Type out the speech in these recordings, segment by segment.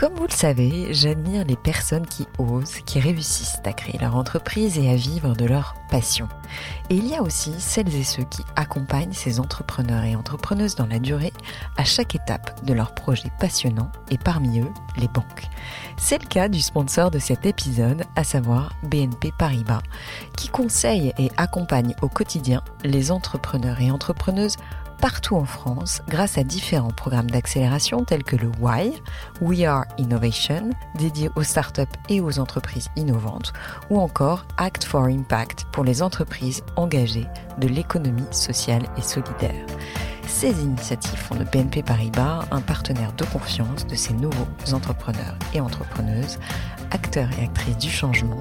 Comme vous le savez, j'admire les personnes qui osent, qui réussissent à créer leur entreprise et à vivre de leur passion. Et il y a aussi celles et ceux qui accompagnent ces entrepreneurs et entrepreneuses dans la durée à chaque étape de leur projet passionnant et parmi eux, les banques. C'est le cas du sponsor de cet épisode, à savoir BNP Paribas, qui conseille et accompagne au quotidien les entrepreneurs et entrepreneuses partout en France grâce à différents programmes d'accélération tels que le WHY, We Are Innovation, dédié aux startups et aux entreprises innovantes, ou encore Act for Impact pour les entreprises engagées de l'économie sociale et solidaire. Ces initiatives font de BNP Paribas un partenaire de confiance de ces nouveaux entrepreneurs et entrepreneuses, acteurs et actrices du changement,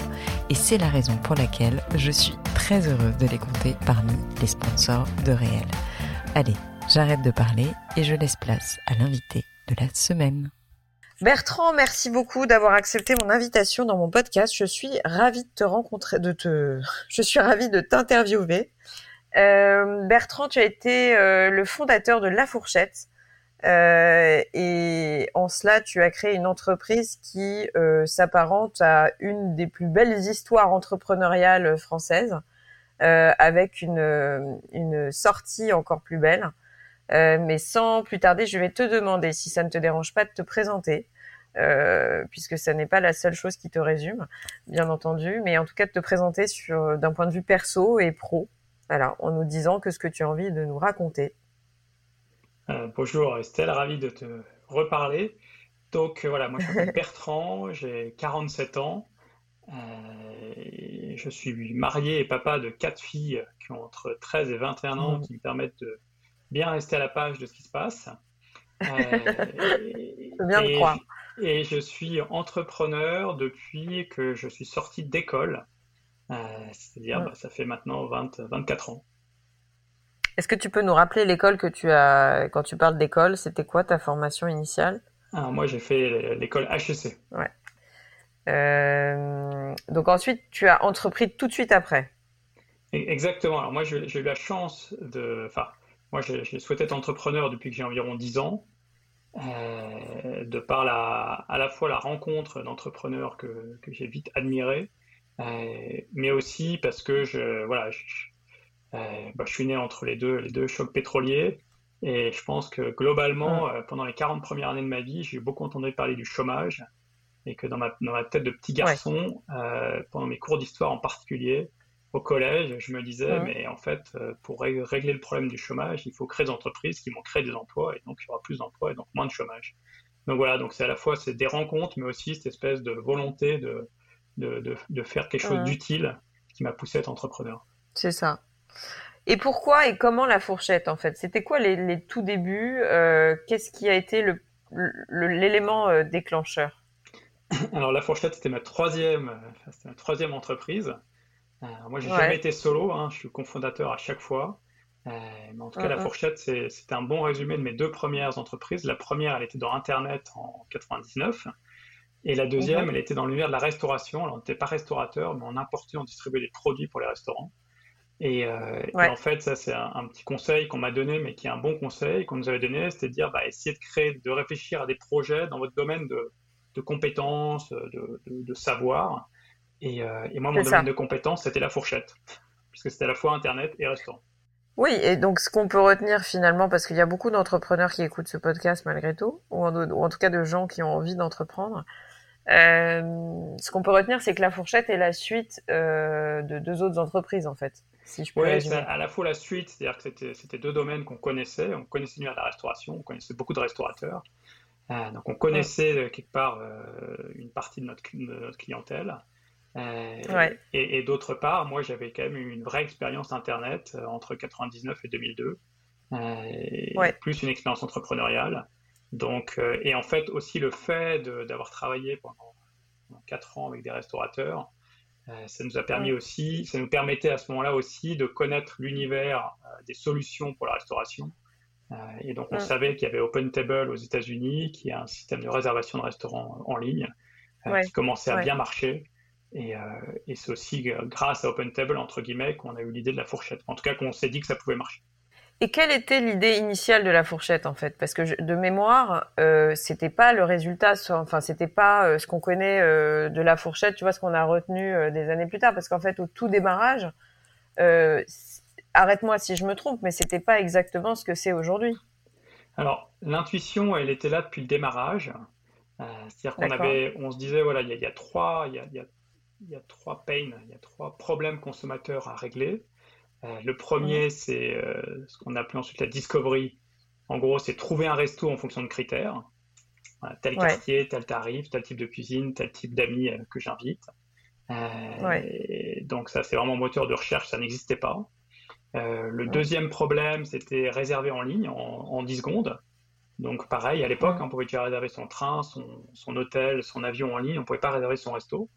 et c'est la raison pour laquelle je suis très heureuse de les compter parmi les sponsors de Réel. Allez, j'arrête de parler et je laisse place à l'invité de la semaine. Bertrand, merci beaucoup d'avoir accepté mon invitation dans mon podcast. Je suis ravie de te rencontrer, de te, je suis ravie de t'interviewer. Euh, Bertrand, tu as été euh, le fondateur de La Fourchette. Euh, et en cela, tu as créé une entreprise qui s'apparente à une des plus belles histoires entrepreneuriales françaises. Euh, avec une, une sortie encore plus belle. Euh, mais sans plus tarder, je vais te demander, si ça ne te dérange pas, de te présenter, euh, puisque ça n'est pas la seule chose qui te résume, bien entendu, mais en tout cas de te présenter sur d'un point de vue perso et pro, voilà, en nous disant que ce que tu as envie de nous raconter. bonjour Estelle, ravi de te reparler. Donc voilà, moi je m'appelle Bertrand, j'ai 47 ans. Euh, je suis marié et papa de quatre filles qui ont entre 13 et 21 ans, mmh. qui me permettent de bien rester à la page de ce qui se passe. Euh, bien et, croire. Et je suis entrepreneur depuis que je suis sorti d'école. Euh, c'est-à-dire, mmh. bah, ça fait maintenant 20, 24 ans. Est-ce que tu peux nous rappeler l'école que tu as, quand tu parles d'école, c'était quoi ta formation initiale? Alors, Moi, j'ai fait l'école HEC. Ouais. Euh, donc ensuite, tu as entrepris tout de suite après. Exactement. Alors moi, j'ai eu la chance de... Enfin, moi, j'ai souhaité être entrepreneur depuis que j'ai environ 10 ans. Euh, de par la, à la fois la rencontre d'entrepreneurs que, que j'ai vite admiré, euh, mais aussi parce que je, voilà, je, bah, je, suis né entre les deux, les deux chocs pétroliers. Et je pense que globalement, pendant les 40 premières années de ma vie, j'ai beaucoup entendu parler du chômage et que dans ma, dans ma tête de petit garçon, euh, pendant mes cours d'histoire en particulier, au collège, je me disais, mais en fait, euh, pour régler le problème du chômage, il faut créer des entreprises qui vont créer des emplois, et donc il y aura plus d'emplois et donc moins de chômage. Donc voilà, donc c'est à la fois c'est des rencontres, mais aussi cette espèce de volonté de, de, de, de faire quelque chose d'utile qui m'a poussé à être entrepreneur. C'est ça. Et pourquoi et comment la fourchette en fait? C'était quoi les, les, tout débuts? Euh, Qu'est-ce qui a été l'élément le, déclencheur? alors la fourchette, c'était ma troisième, ma troisième entreprise. Euh, moi, j'ai jamais été solo, hein, je suis cofondateur à chaque fois. Euh, mais en tout cas, la fourchette, c'était un bon résumé de mes deux premières entreprises. La première, elle était dans Internet en 99. Et la deuxième, mhm. elle était dans l'univers de la restauration. Alors, on n'était pas restaurateur, mais on importait, on distribuait des produits pour les restaurants. Et, euh, en fait, ça, c'est un, petit conseil qu'on m'a donné, mais qui est un bon conseil qu'on nous avait donné, c'était de dire, bah, essayez de créer, de réfléchir à des projets dans votre domaine de, de compétences, de, de, savoir. Et, euh, et, moi, mon domaine de compétences, c'était la fourchette, puisque c'était à la fois Internet et restaurant. Oui, et donc ce qu'on peut retenir finalement, parce qu'il y a beaucoup d'entrepreneurs qui écoutent ce podcast malgré tout, ou en, tout cas de gens qui ont envie d'entreprendre, euh, ce qu'on peut retenir, c'est que la fourchette est la suite euh, de deux autres entreprises, en fait. Si je peux oui, c'est à la fois la suite, c'est-à-dire que c'était deux domaines qu'on connaissait. On connaissait l'univers de la restauration, on connaissait beaucoup de restaurateurs. Euh, donc on connaissait quelque part euh, une partie de notre, clientèle. Et, d'autre part, moi, j'avais quand même eu une vraie expérience Internet entre 99 et 2002, plus une expérience entrepreneuriale. Donc, et en fait, aussi le fait d'avoir travaillé pendant, quatre 4 ans avec des restaurateurs, ça nous a permis aussi, ça nous permettait à ce moment-là aussi de connaître l'univers des solutions pour la restauration. Et donc, on savait qu'il y avait Open Table aux États-Unis, qui est un système de réservation de restaurants en ligne, qui commençait à bien marcher. Et, et c'est aussi grâce à Open Table, entre guillemets, qu'on a eu l'idée de la fourchette. En tout cas, qu'on s'est dit que ça pouvait marcher. Et quelle était l'idée initiale de la fourchette en fait? Parce que de mémoire, euh, c'était pas le résultat, enfin c'était pas euh, ce qu'on connaît euh, de la fourchette, tu vois, ce qu'on a retenu euh, des années plus tard. Parce qu'en fait, au tout démarrage, arrête-moi si je me trompe, mais c'était pas exactement ce que c'est aujourd'hui. Alors l'intuition, elle était là depuis le démarrage. C'est-à-dire qu'on avait, on se disait voilà, il y, a trois, il y a, y a trois pains, il y a trois problèmes consommateurs à régler. Euh, le premier, c'est euh, ce qu'on appelait ensuite la discovery. En gros, c'est trouver un resto en fonction de critères. tel quartier, tel tarif, tel type de cuisine, tel type d'amis euh, que j'invite. Donc ça, c'est vraiment moteur de recherche, ça n'existait pas. Le deuxième problème, c'était réserver en ligne en, 10 secondes. Donc pareil, à l'époque, on pouvait déjà réserver son train, son, son, hôtel, son avion en ligne, on ne pouvait pas réserver son resto.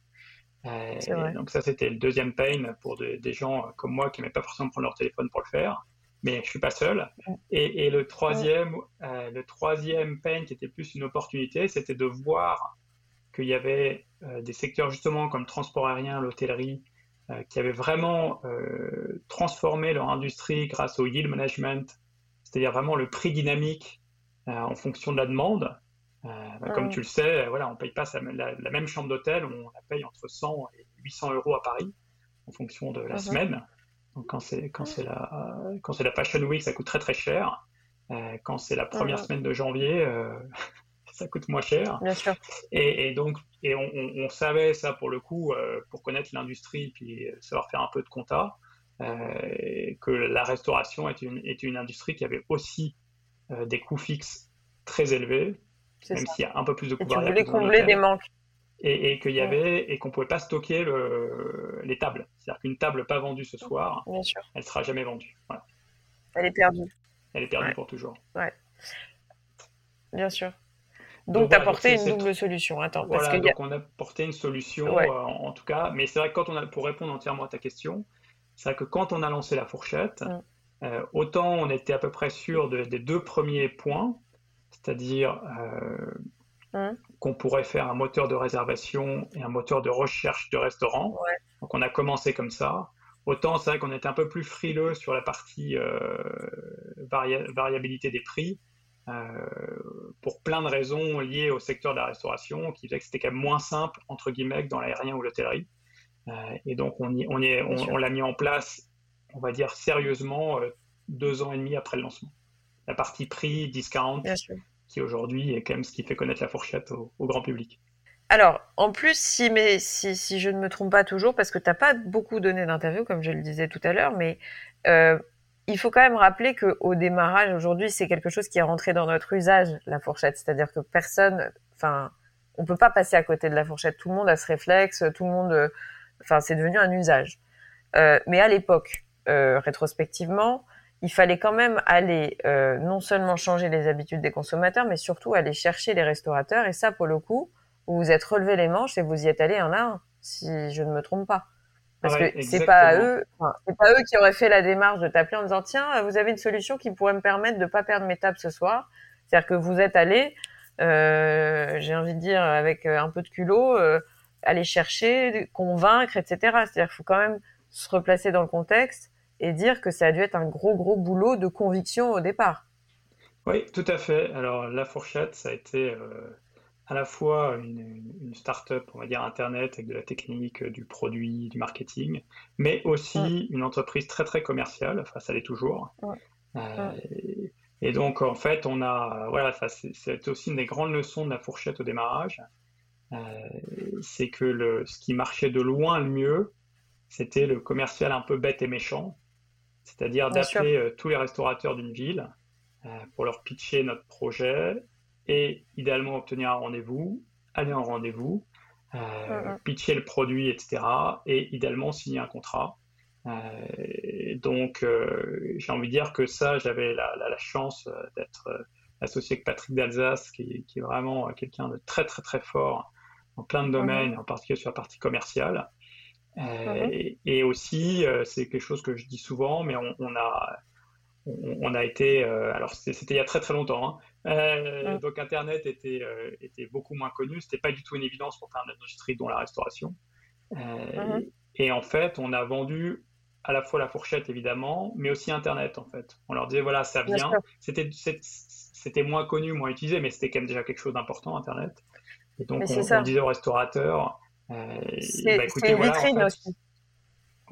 Euh, donc ça, c'était le deuxième pain pour des gens comme moi qui n'aimaient pas forcément prendre leur téléphone pour le faire. Mais je suis pas seul. Et, le troisième, euh, le troisième pain qui était plus une opportunité, c'était de voir qu'il y avait euh, des secteurs justement comme le transport aérien, l'hôtellerie, qui avaient vraiment transformé leur industrie grâce au yield management, c'est-à-dire vraiment le prix dynamique en fonction de la demande. Euh, bah, comme tu le sais, voilà, on ne paye pas la, même chambre d'hôtel, on la paye entre 100 et 800 euros à Paris en fonction de la mhm. semaine. Donc quand c'est quand c'est la quand c'est la Fashion Week, ça coûte très très cher. Euh, quand c'est la première mhm. semaine de janvier, euh, ça coûte moins cher. Bien sûr. Et, donc et on, savait ça pour le coup pour connaître l'industrie puis savoir faire un peu de compta que la restauration est une est une industrie qui avait aussi des coûts fixes très élevés même s'il y a un peu plus de coûts Tu voulais combler des manques. Et, qu'il y avait et qu'on pouvait pas stocker le, les tables. C'est-à-dire qu'une table pas vendue ce soir, Bien sûr. elle sera jamais vendue. Elle est perdue. Elle est perdue pour toujours. Ouais. Bien sûr. Donc, tu as porté une double solution. Attends, voilà, parce donc on a porté une solution, euh, en, tout cas. Mais c'est vrai que quand on a, pour répondre entièrement à ta question, c'est vrai que quand on a lancé la fourchette, mm. euh, autant on était à peu près sûr des deux premiers points, c'est-à-dire euh, hein qu'on pourrait faire un moteur de réservation et un moteur de recherche de restaurant. Donc on a commencé comme ça. Autant c'est vrai qu'on était un peu plus frileux sur la partie variabilité des prix. Euh, pour plein de raisons liées au secteur de la restauration, qui faisait que c'était quand même moins simple, entre guillemets, dans l'aérien ou l'hôtellerie. et donc, on, on, on, l'a mis en place, on va dire sérieusement, deux ans et demi après le lancement la partie prix, discount, qui aujourd'hui est quand même ce qui fait connaître la fourchette au, grand public. Alors, en plus, si, mais, si, si, je ne me trompe pas toujours, parce que tu n'as pas beaucoup donné d'interviews, comme je le disais tout à l'heure, mais euh, il faut quand même rappeler qu'au démarrage, aujourd'hui, c'est quelque chose qui est rentré dans notre usage, la fourchette. C'est-à-dire que personne, enfin, on peut pas passer à côté de la fourchette. Tout le monde a ce réflexe, tout le monde, enfin, c'est devenu un usage. Euh, mais à l'époque, euh, rétrospectivement, il fallait quand même aller euh, non seulement changer les habitudes des consommateurs, mais surtout aller chercher les restaurateurs. Et ça, pour le coup, vous vous êtes relevé les manches et vous y êtes allé un à un, si je ne me trompe pas. Parce que c'est pas eux, c'est pas eux qui auraient fait la démarche de t'appeler en disant tiens, vous avez une solution qui pourrait me permettre de pas perdre mes tables ce soir. C'est-à-dire que vous êtes allé, euh, j'ai envie de dire avec euh, un peu de culot, euh, aller chercher, convaincre, etc. C'est-à-dire qu'il faut quand même se replacer dans le contexte et dire que ça a dû être un gros, gros boulot de conviction au départ. Oui, tout à fait. Alors, La Fourchette, ça a été euh, à la fois une, start-up, on va dire Internet, avec de la technique, euh, du produit, du marketing, mais aussi une entreprise très, très commerciale. Enfin, ça l'est toujours. Euh, et, donc, en fait, on a. Voilà, c'est aussi une des grandes leçons de La Fourchette au démarrage. c'est que le, ce qui marchait de loin le mieux, c'était le commercial un peu bête et méchant, c'est-à-dire d'appeler euh, tous les restaurateurs d'une ville euh, pour leur pitcher notre projet et idéalement obtenir un rendez-vous, aller en rendez-vous, euh, pitcher le produit, etc. Et idéalement signer un contrat. donc, j'ai envie de dire que ça, j'avais la, chance d'être associé avec Patrick d'Alsace, qui, est vraiment quelqu'un de très, très, très fort en plein de domaines, en particulier sur la partie commerciale. et, aussi, c'est quelque chose que je dis souvent, mais on a on, a été, euh, alors c'était il y a très très longtemps, hein. euh, donc Internet était, euh, était beaucoup moins connu, c'était pas du tout une évidence pour faire une industrie dont la restauration. Et en fait, on a vendu à la fois la fourchette évidemment, mais aussi Internet en fait. On leur disait voilà ça vient, c'était c'était moins connu, moins utilisé, mais c'était quand même déjà quelque chose d'important Internet. Et donc on, disait aux restaurateurs, c'est bah, une vitrine aussi.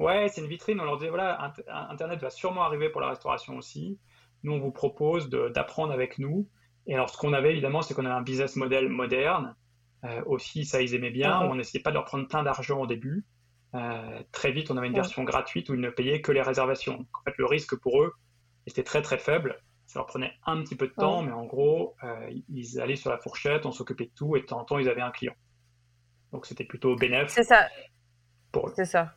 Ouais, c'est une vitrine. On leur dit voilà, Internet va sûrement arriver pour la restauration aussi. Nous, on vous propose d'apprendre avec nous. Et alors, ce qu'on avait évidemment, c'est qu'on avait un business model moderne. Euh, aussi, ça, ils aimaient bien. On n'essayait pas de leur prendre plein d'argent au début. Euh, très vite, on avait une version gratuite où ils ne payaient que les réservations. En fait, le risque pour eux était très très faible. Ça leur prenait un petit peu de temps, mais en gros, euh, ils allaient sur la fourchette, on s'occupait de tout, et de temps en temps, ils avaient un client. Donc, c'était plutôt bénéfique. C'est ça. C'est ça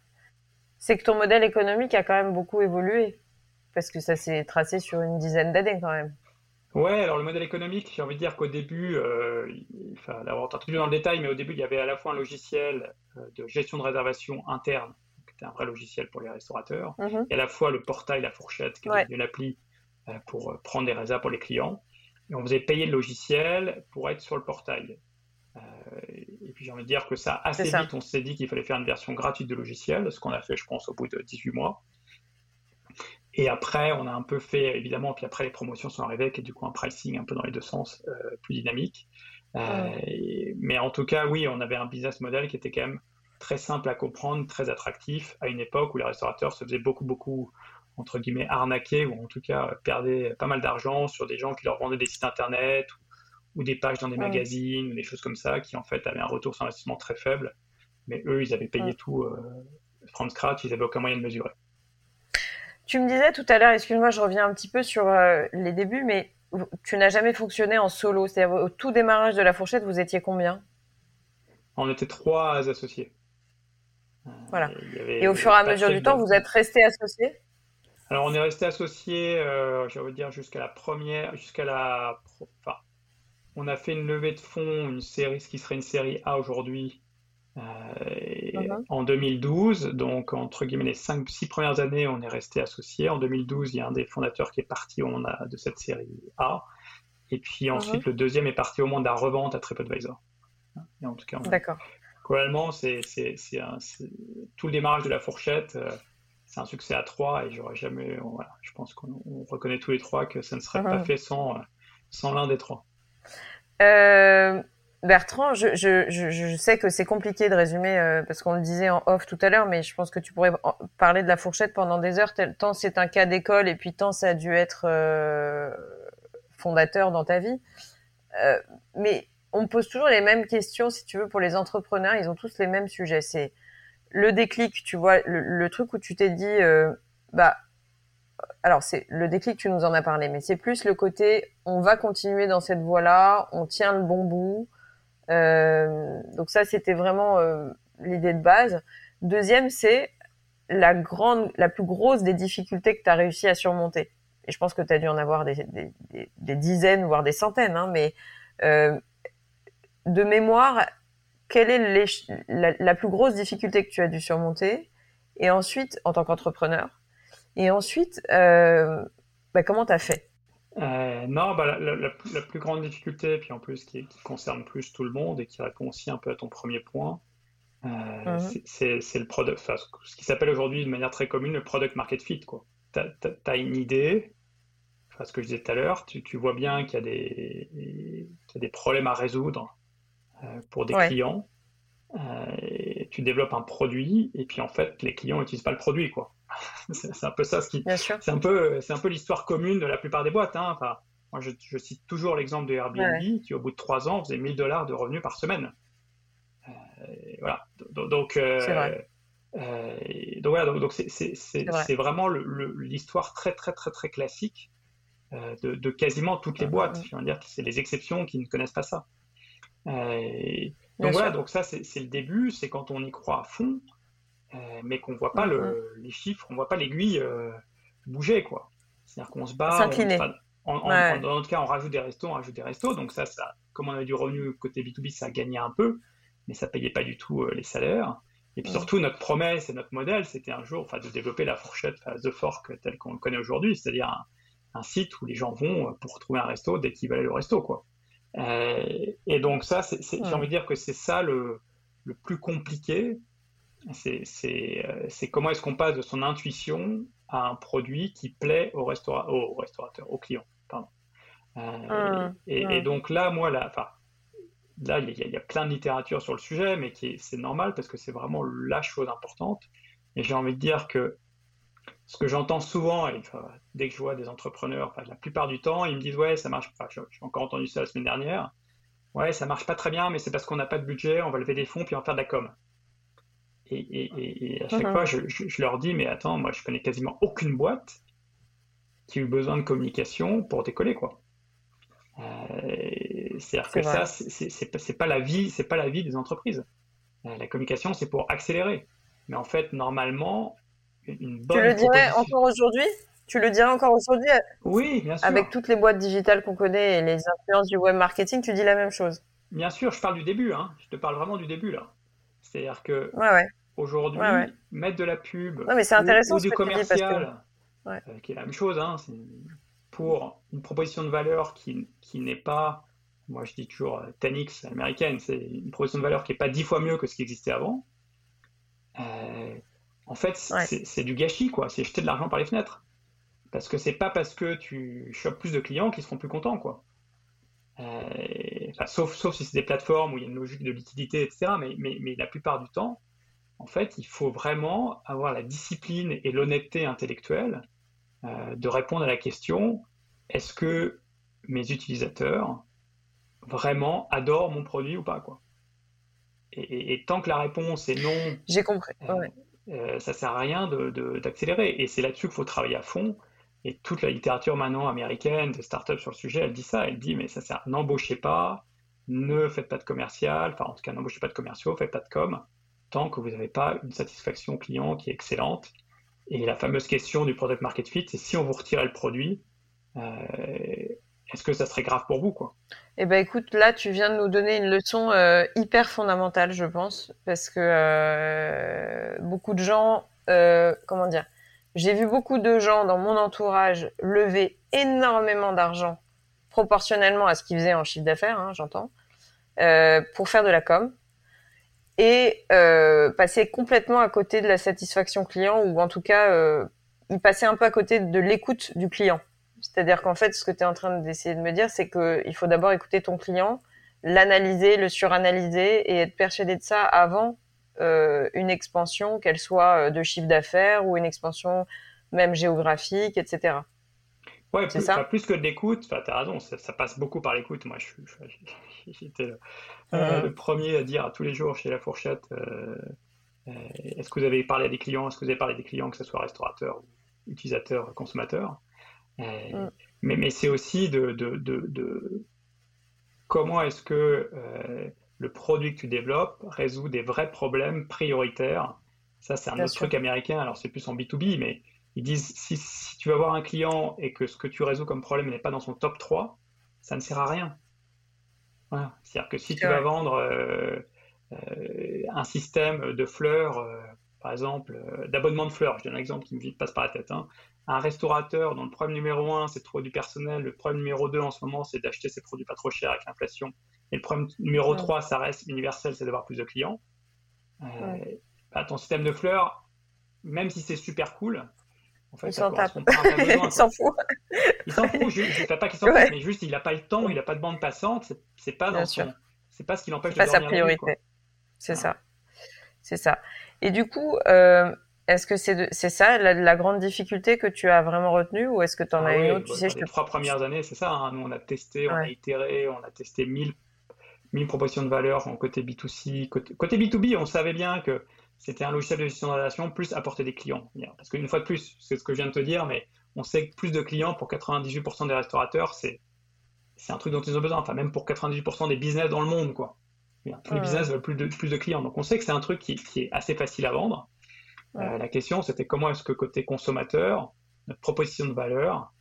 c'est que ton modèle économique a quand même beaucoup évolué. Parce que ça s'est tracé sur une dizaine d'années quand même. Ouais, alors le modèle économique, j'ai envie de dire qu'au début, euh, enfin, entendu dans le détail, mais au début, il y avait à la fois un logiciel euh, de gestion de réservation interne, qui était un vrai logiciel pour les restaurateurs, mhm. et à la fois le portail, la fourchette, qui était une appli euh, pour prendre des réserves pour les clients. Et on faisait payer le logiciel pour être sur le portail. Et puis j'ai envie de dire que ça, assez vite, on s'est dit qu'il fallait faire une version gratuite de logiciel, ce qu'on a fait, je pense, au bout de 18 mois. Et après, on a un peu fait, évidemment, puis après, les promotions sont arrivées, qui est du coup un pricing un peu dans les deux sens, euh, plus dynamique. Euh, mais en tout cas, oui, on avait un business model qui était quand même très simple à comprendre, très attractif, à une époque où les restaurateurs se faisaient beaucoup, beaucoup, entre guillemets, arnaquer, ou en tout cas perdaient pas mal d'argent sur des gens qui leur vendaient des sites internet, ou des pages dans des magazines, ou des choses comme ça, qui en fait avaient un retour sur investissement très faible. Mais eux, ils avaient payé tout euh, from scratch, ils n'avaient aucun moyen de mesurer. Tu me disais tout à l'heure, excuse-moi, je reviens un petit peu sur euh, les débuts, mais tu n'as jamais fonctionné en solo. C'est-à-dire, au tout démarrage de la fourchette, vous étiez combien? On était trois associés. Euh, voilà. Et au fur et à mesure du temps, vous êtes restés associés? Alors, on est resté associés, euh, je dire, jusqu'à la première, jusqu'à la. Enfin, on a fait une levée de fonds, une série, ce qui serait une série A aujourd'hui, euh, uh-huh. en 2012. Donc, entre guillemets, les 5-6 premières années, on est resté associé. En 2012, il y a un des fondateurs qui est parti de cette série A. Et puis ensuite, uh-huh. le deuxième est parti au moment de la revente à TripAdvisor. Et en tout cas, D'accord. Globalement, c'est, tout le démarrage de la fourchette. Euh, c'est un succès à trois et j'aurais jamais. Voilà, je pense qu'on reconnaît tous les trois que ça ne serait pas uh-huh. fait sans, sans l'un des trois. Euh, Bertrand, je, sais que c'est compliqué de résumer euh, parce qu'on le disait en off tout à l'heure, mais je pense que tu pourrais parler de la fourchette pendant des heures, tant c'est un cas d'école et puis tant ça a dû être euh, fondateur dans ta vie. Mais on pose toujours les mêmes questions, si tu veux, pour les entrepreneurs, ils ont tous les mêmes sujets. C'est le déclic, tu vois, le, le truc où tu t'es dit, bah alors c'est le déclic, tu nous en as parlé, mais c'est plus le côté on va continuer dans cette voie-là, on tient le bon bout. Euh, donc ça, c'était vraiment euh, l'idée de base. Deuxième, c'est la grande, la plus grosse des difficultés que tu as réussi à surmonter. Et je pense que tu as dû en avoir des, dizaines, voire des centaines, hein, mais euh, de mémoire, quelle est la, plus grosse difficulté que tu as dû surmonter? Et ensuite, en tant qu'entrepreneur, et ensuite, euh, bah, comment tu as fait? Euh, non, bah, la, plus grande difficulté, puis en plus qui, concerne plus tout le monde et qui répond aussi un peu à ton premier point, euh, mhm. c'est le product, ce qui s'appelle aujourd'hui de manière très commune le product market fit. Tu as, une idée, ce que je disais tout à l'heure, tu, vois bien qu'il y, y, a des problèmes à résoudre pour des clients. Et tu développes un produit et puis en fait les clients n'utilisent pas le produit quoi. C'est un peu ça ce qui. C'est un peu, c'est un peu l'histoire commune de la plupart des boîtes. Hein. Enfin, moi, je, cite toujours l'exemple de Airbnb, qui au bout de trois ans faisait 1000 dollars de revenus par semaine. Euh, voilà. Donc, euh, euh, donc voilà. Donc, c'est vraiment l'histoire très très très très classique de, quasiment toutes les boîtes. Je veux dire que c'est les exceptions qui ne connaissent pas ça. Donc voilà, donc ça c'est le début, c'est quand on y croit à fond, mais qu'on voit pas le, les chiffres, on voit pas l'aiguille euh, bouger quoi. C'est-à-dire qu'on se bat. dans notre cas, on rajoute des restos, on rajoute des restos, donc ça, ça, comme on avait du revenu côté B2B, ça gagnait un peu, mais ça payait pas du tout euh, les salaires. Et puis mm. surtout, notre promesse et notre modèle, c'était un jour de développer la fourchette, The Fork, tel qu'on le connaît aujourd'hui, c'est-à-dire un, site où les gens vont pour trouver un resto dès qu'ils veulent aller au resto. Quoi. Euh, et donc ça, j'ai envie de dire que c'est ça le, le, plus compliqué. C'est euh, comment est-ce qu'on passe de son intuition à un produit qui plaît au, restaura au restaurateur, au client. Pardon. Euh, et, donc là, moi, là, enfin, là, il y, a plein de littérature sur le sujet, mais c'est normal parce que c'est vraiment la chose importante. Et j'ai envie de dire que ce que j'entends souvent, et, dès que je vois des entrepreneurs, la plupart du temps, ils me disent ouais, ça marche pas. J'ai encore entendu ça la semaine dernière. Ouais, ça marche pas très bien, mais c'est parce qu'on n'a pas de budget, on va lever des fonds puis on va faire de la com. Et, à chaque mhm. fois, je, leur dis mais attends, moi je connais quasiment aucune boîte qui a eu besoin de communication pour décoller quoi. Euh, c'est-à-dire que ça, c'est pas la vie, c'est pas la vie des entreprises. Euh, la communication, c'est pour accélérer. Mais en fait, normalement, une bonne. Tu le dirais encore aujourd'hui? Tu le dirais encore aujourd'hui Oui, bien sûr. Avec toutes les boîtes digitales qu'on connaît et les influences du web marketing, tu dis la même chose Bien sûr, je parle du début. Hein. Je te parle vraiment du début là. C'est-à-dire que aujourd'hui, mettre de la pub mais intéressant ou, du commercial, euh, qui est la même chose, hein, pour une proposition de valeur qui, qui n'est pas, moi je dis toujours 10x euh, américaine, c'est une proposition de valeur qui n'est pas dix fois mieux que ce qui existait avant. Euh, en fait, c'est du gâchis, quoi. C'est jeter de l'argent par les fenêtres. Parce que c'est pas parce que tu chopes plus de clients qu'ils seront plus contents, quoi. Euh, sauf, sauf si c'est des plateformes où il y a une logique de liquidité, etc. Mais, mais, mais, la plupart du temps, en fait, il faut vraiment avoir la discipline et l'honnêteté intellectuelle euh, de répondre à la question est-ce que mes utilisateurs vraiment adorent mon produit ou pas, quoi? Et, tant que la réponse est non, j'ai compris. Euh, euh, ça sert à rien d'accélérer. De, et c'est là-dessus qu'il faut travailler à fond. Et toute la littérature maintenant américaine de startups sur le sujet, elle dit ça. Elle dit, mais ça sert, n'embauchez pas, ne faites pas de commercial, enfin en tout cas n'embauchez pas de commerciaux, faites pas de com, que vous n'avez pas une satisfaction client qui est excellente. Et la fameuse question du product market fit, c'est si on vous retirait le produit, euh, est-ce que ça serait grave pour vous quoi? Eh ben écoute, là tu viens de nous donner une leçon euh, hyper fondamentale, je pense, parce que euh, beaucoup de gens, comment dire, j'ai vu beaucoup de gens dans mon entourage lever énormément d'argent proportionnellement à ce qu'ils faisaient en chiffre d'affaires, hein, j'entends, pour faire de la com et passer complètement à côté de la satisfaction client ou en tout cas ils passaient un peu à côté de l'écoute du client. C'est-à-dire qu'en fait, ce que tu es en train d'essayer de me dire, c'est qu'il faut d'abord écouter ton client, l'analyser, le suranalyser et être persuadé de ça avant euh, une expansion, qu'elle soit euh, de chiffre d'affaires ou une expansion même géographique, etc. Ouais, plus, ça? plus que de l'écoute, tu as raison, ça, passe beaucoup par l'écoute. Moi, j'étais le, euh, le, premier à dire à tous les jours chez La Fourchette est-ce que vous avez parlé à des clients Est-ce que vous avez parlé à des clients, que ce soit restaurateurs, utilisateurs, consommateurs euh, mm. Mais, mais c'est aussi de, de, de, comment est-ce que euh, le produit que tu développes résout des vrais problèmes prioritaires. Ça, c'est un autre truc américain. Alors, c'est plus en B2B, mais ils disent si, si, tu vas voir un client et que ce que tu résous comme problème n'est pas dans son top 3, ça ne sert à rien. Voilà. C'est-à-dire que si tu vas vendre euh, un système de fleurs, par exemple, d'abonnement de fleurs, je donne un exemple qui me passe par la tête, hein, un restaurateur dont le problème numéro un, c'est de trouver du personnel, le problème numéro deux en ce moment, c'est d'acheter ses produits pas trop chers avec l'inflation, et le problème numéro trois, ça reste universel, c'est d'avoir plus de clients. Euh, bah, ton système de fleurs, même si c'est super cool, en fait, il s'en il s'en fout. Il s'en fout. Je ne pas qu'il s'en fout, mais juste il n'a pas le temps, il n'a pas de bande passante. C'est pas dans son, c'est pas ce qui l'empêche de pas sa priorité. C'est ça. C'est ça. Et du coup, euh, est-ce que c'est c'est ça la, grande difficulté que tu as vraiment retenue ou est-ce que tu en ah as une autre tu sais, Les trois premières années, c'est ça. Hein. Nous, on a testé, on a itéré, on a testé 1000, 1000 propositions de valeur en côté B2C. Côté, côté B2B, on savait bien que c'était un logiciel de gestion de relation plus apporter des clients. Parce qu'une fois de plus, c'est ce que je viens de te dire, mais on sait que plus de clients pour 98% des restaurateurs, c'est c'est un truc dont ils ont besoin. Enfin, même pour 98% des business dans le monde, quoi. tous les business veulent plus de, plus de clients. Donc on sait que c'est un truc qui, est assez facile à vendre. la question, c'était comment est-ce que côté consommateur, notre proposition de valeur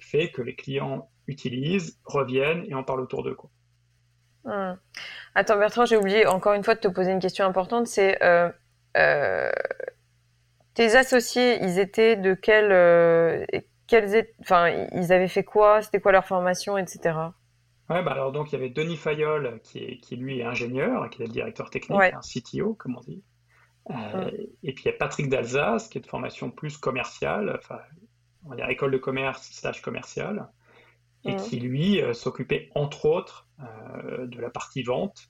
fait que les clients utilisent, reviennent et en parlent autour d'eux. Hum. Attends Bertrand, j'ai oublié encore une fois de te poser une question importante. C'est euh, euh, tes associés, ils étaient de quel, euh, quels, enfin, ils avaient fait quoi? C'était quoi leur formation, etc. Ouais, bah alors donc il y avait Denis Fayol qui, est, qui lui est ingénieur, qui est le directeur technique, un CTO comme on dit. Hum. Et puis il y a Patrick d'Alsace qui est de formation plus commerciale, enfin on va dire école de commerce slash commerciale et mmh. qui lui euh, s'occupait entre autres euh, de la partie vente.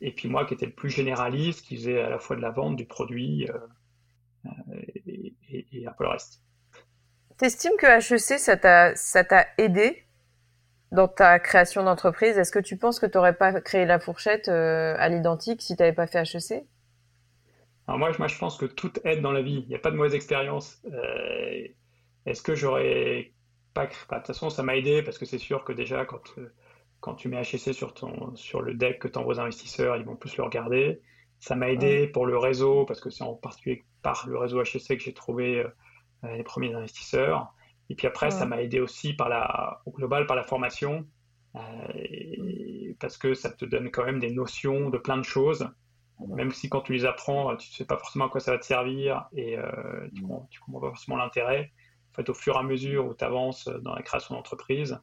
Et puis moi qui étais le plus généraliste, qui faisait à la fois de la vente du produit euh, et, un peu le reste. T'estimes que HEC, ça t'a aidé dans ta création d'entreprise? Est-ce que tu penses que tu n'aurais pas créé la fourchette à l'identique si tu n'avais pas fait HEC Alors moi, moi, je pense que tout aide dans la vie. Il n'y a pas de mauvaise expérience. Est-ce que j'aurais pas, de toute façon, ça m'a aidé parce que c'est sûr que déjà, quand, euh, quand tu mets HEC sur, ton, sur le deck que tu envoies aux investisseurs, ils vont plus le regarder. Ça m'a aidé pour le réseau parce que c'est en particulier par le réseau HEC que j'ai trouvé euh, les premiers investisseurs. Et puis après, ça m'a aidé aussi par la, au global par la formation euh, parce que ça te donne quand même des notions de plein de choses. Même si quand tu les apprends, tu ne sais pas forcément à quoi ça va te servir et tu ne comprends pas forcément l'intérêt fait, au fur et à mesure où tu avances dans la création d'entreprise,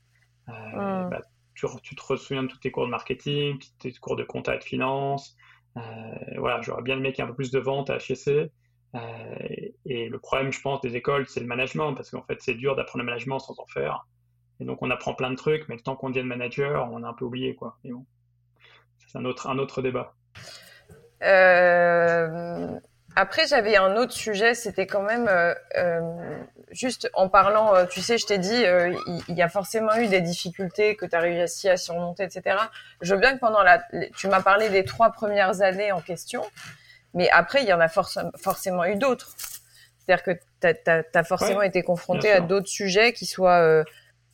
euh, bah, tu, te ressouviens de tous tes cours de marketing, tes cours de compta et de finance. Euh, voilà, j'aurais bien aimé qu'il y ait un peu plus de vente à HEC. Euh, et le problème, je pense, des écoles, c'est le management, parce qu'en fait, c'est dur d'apprendre le management sans en faire. Et donc, on apprend plein de trucs, mais le temps qu'on devienne manager, on a un peu oublié, quoi. C'est un autre, un autre débat. Après, j'avais un autre sujet, c'était quand même juste en parlant, euh, tu sais, je t'ai dit, euh, il, y a forcément eu des difficultés que tu as réussi à surmonter, etc. Je veux bien que pendant la, tu m'as parlé des trois premières années en question, mais après, il y en a forcément eu d'autres. C'est-à-dire que tu as, forcément été confronté à d'autres sujets qui soient euh,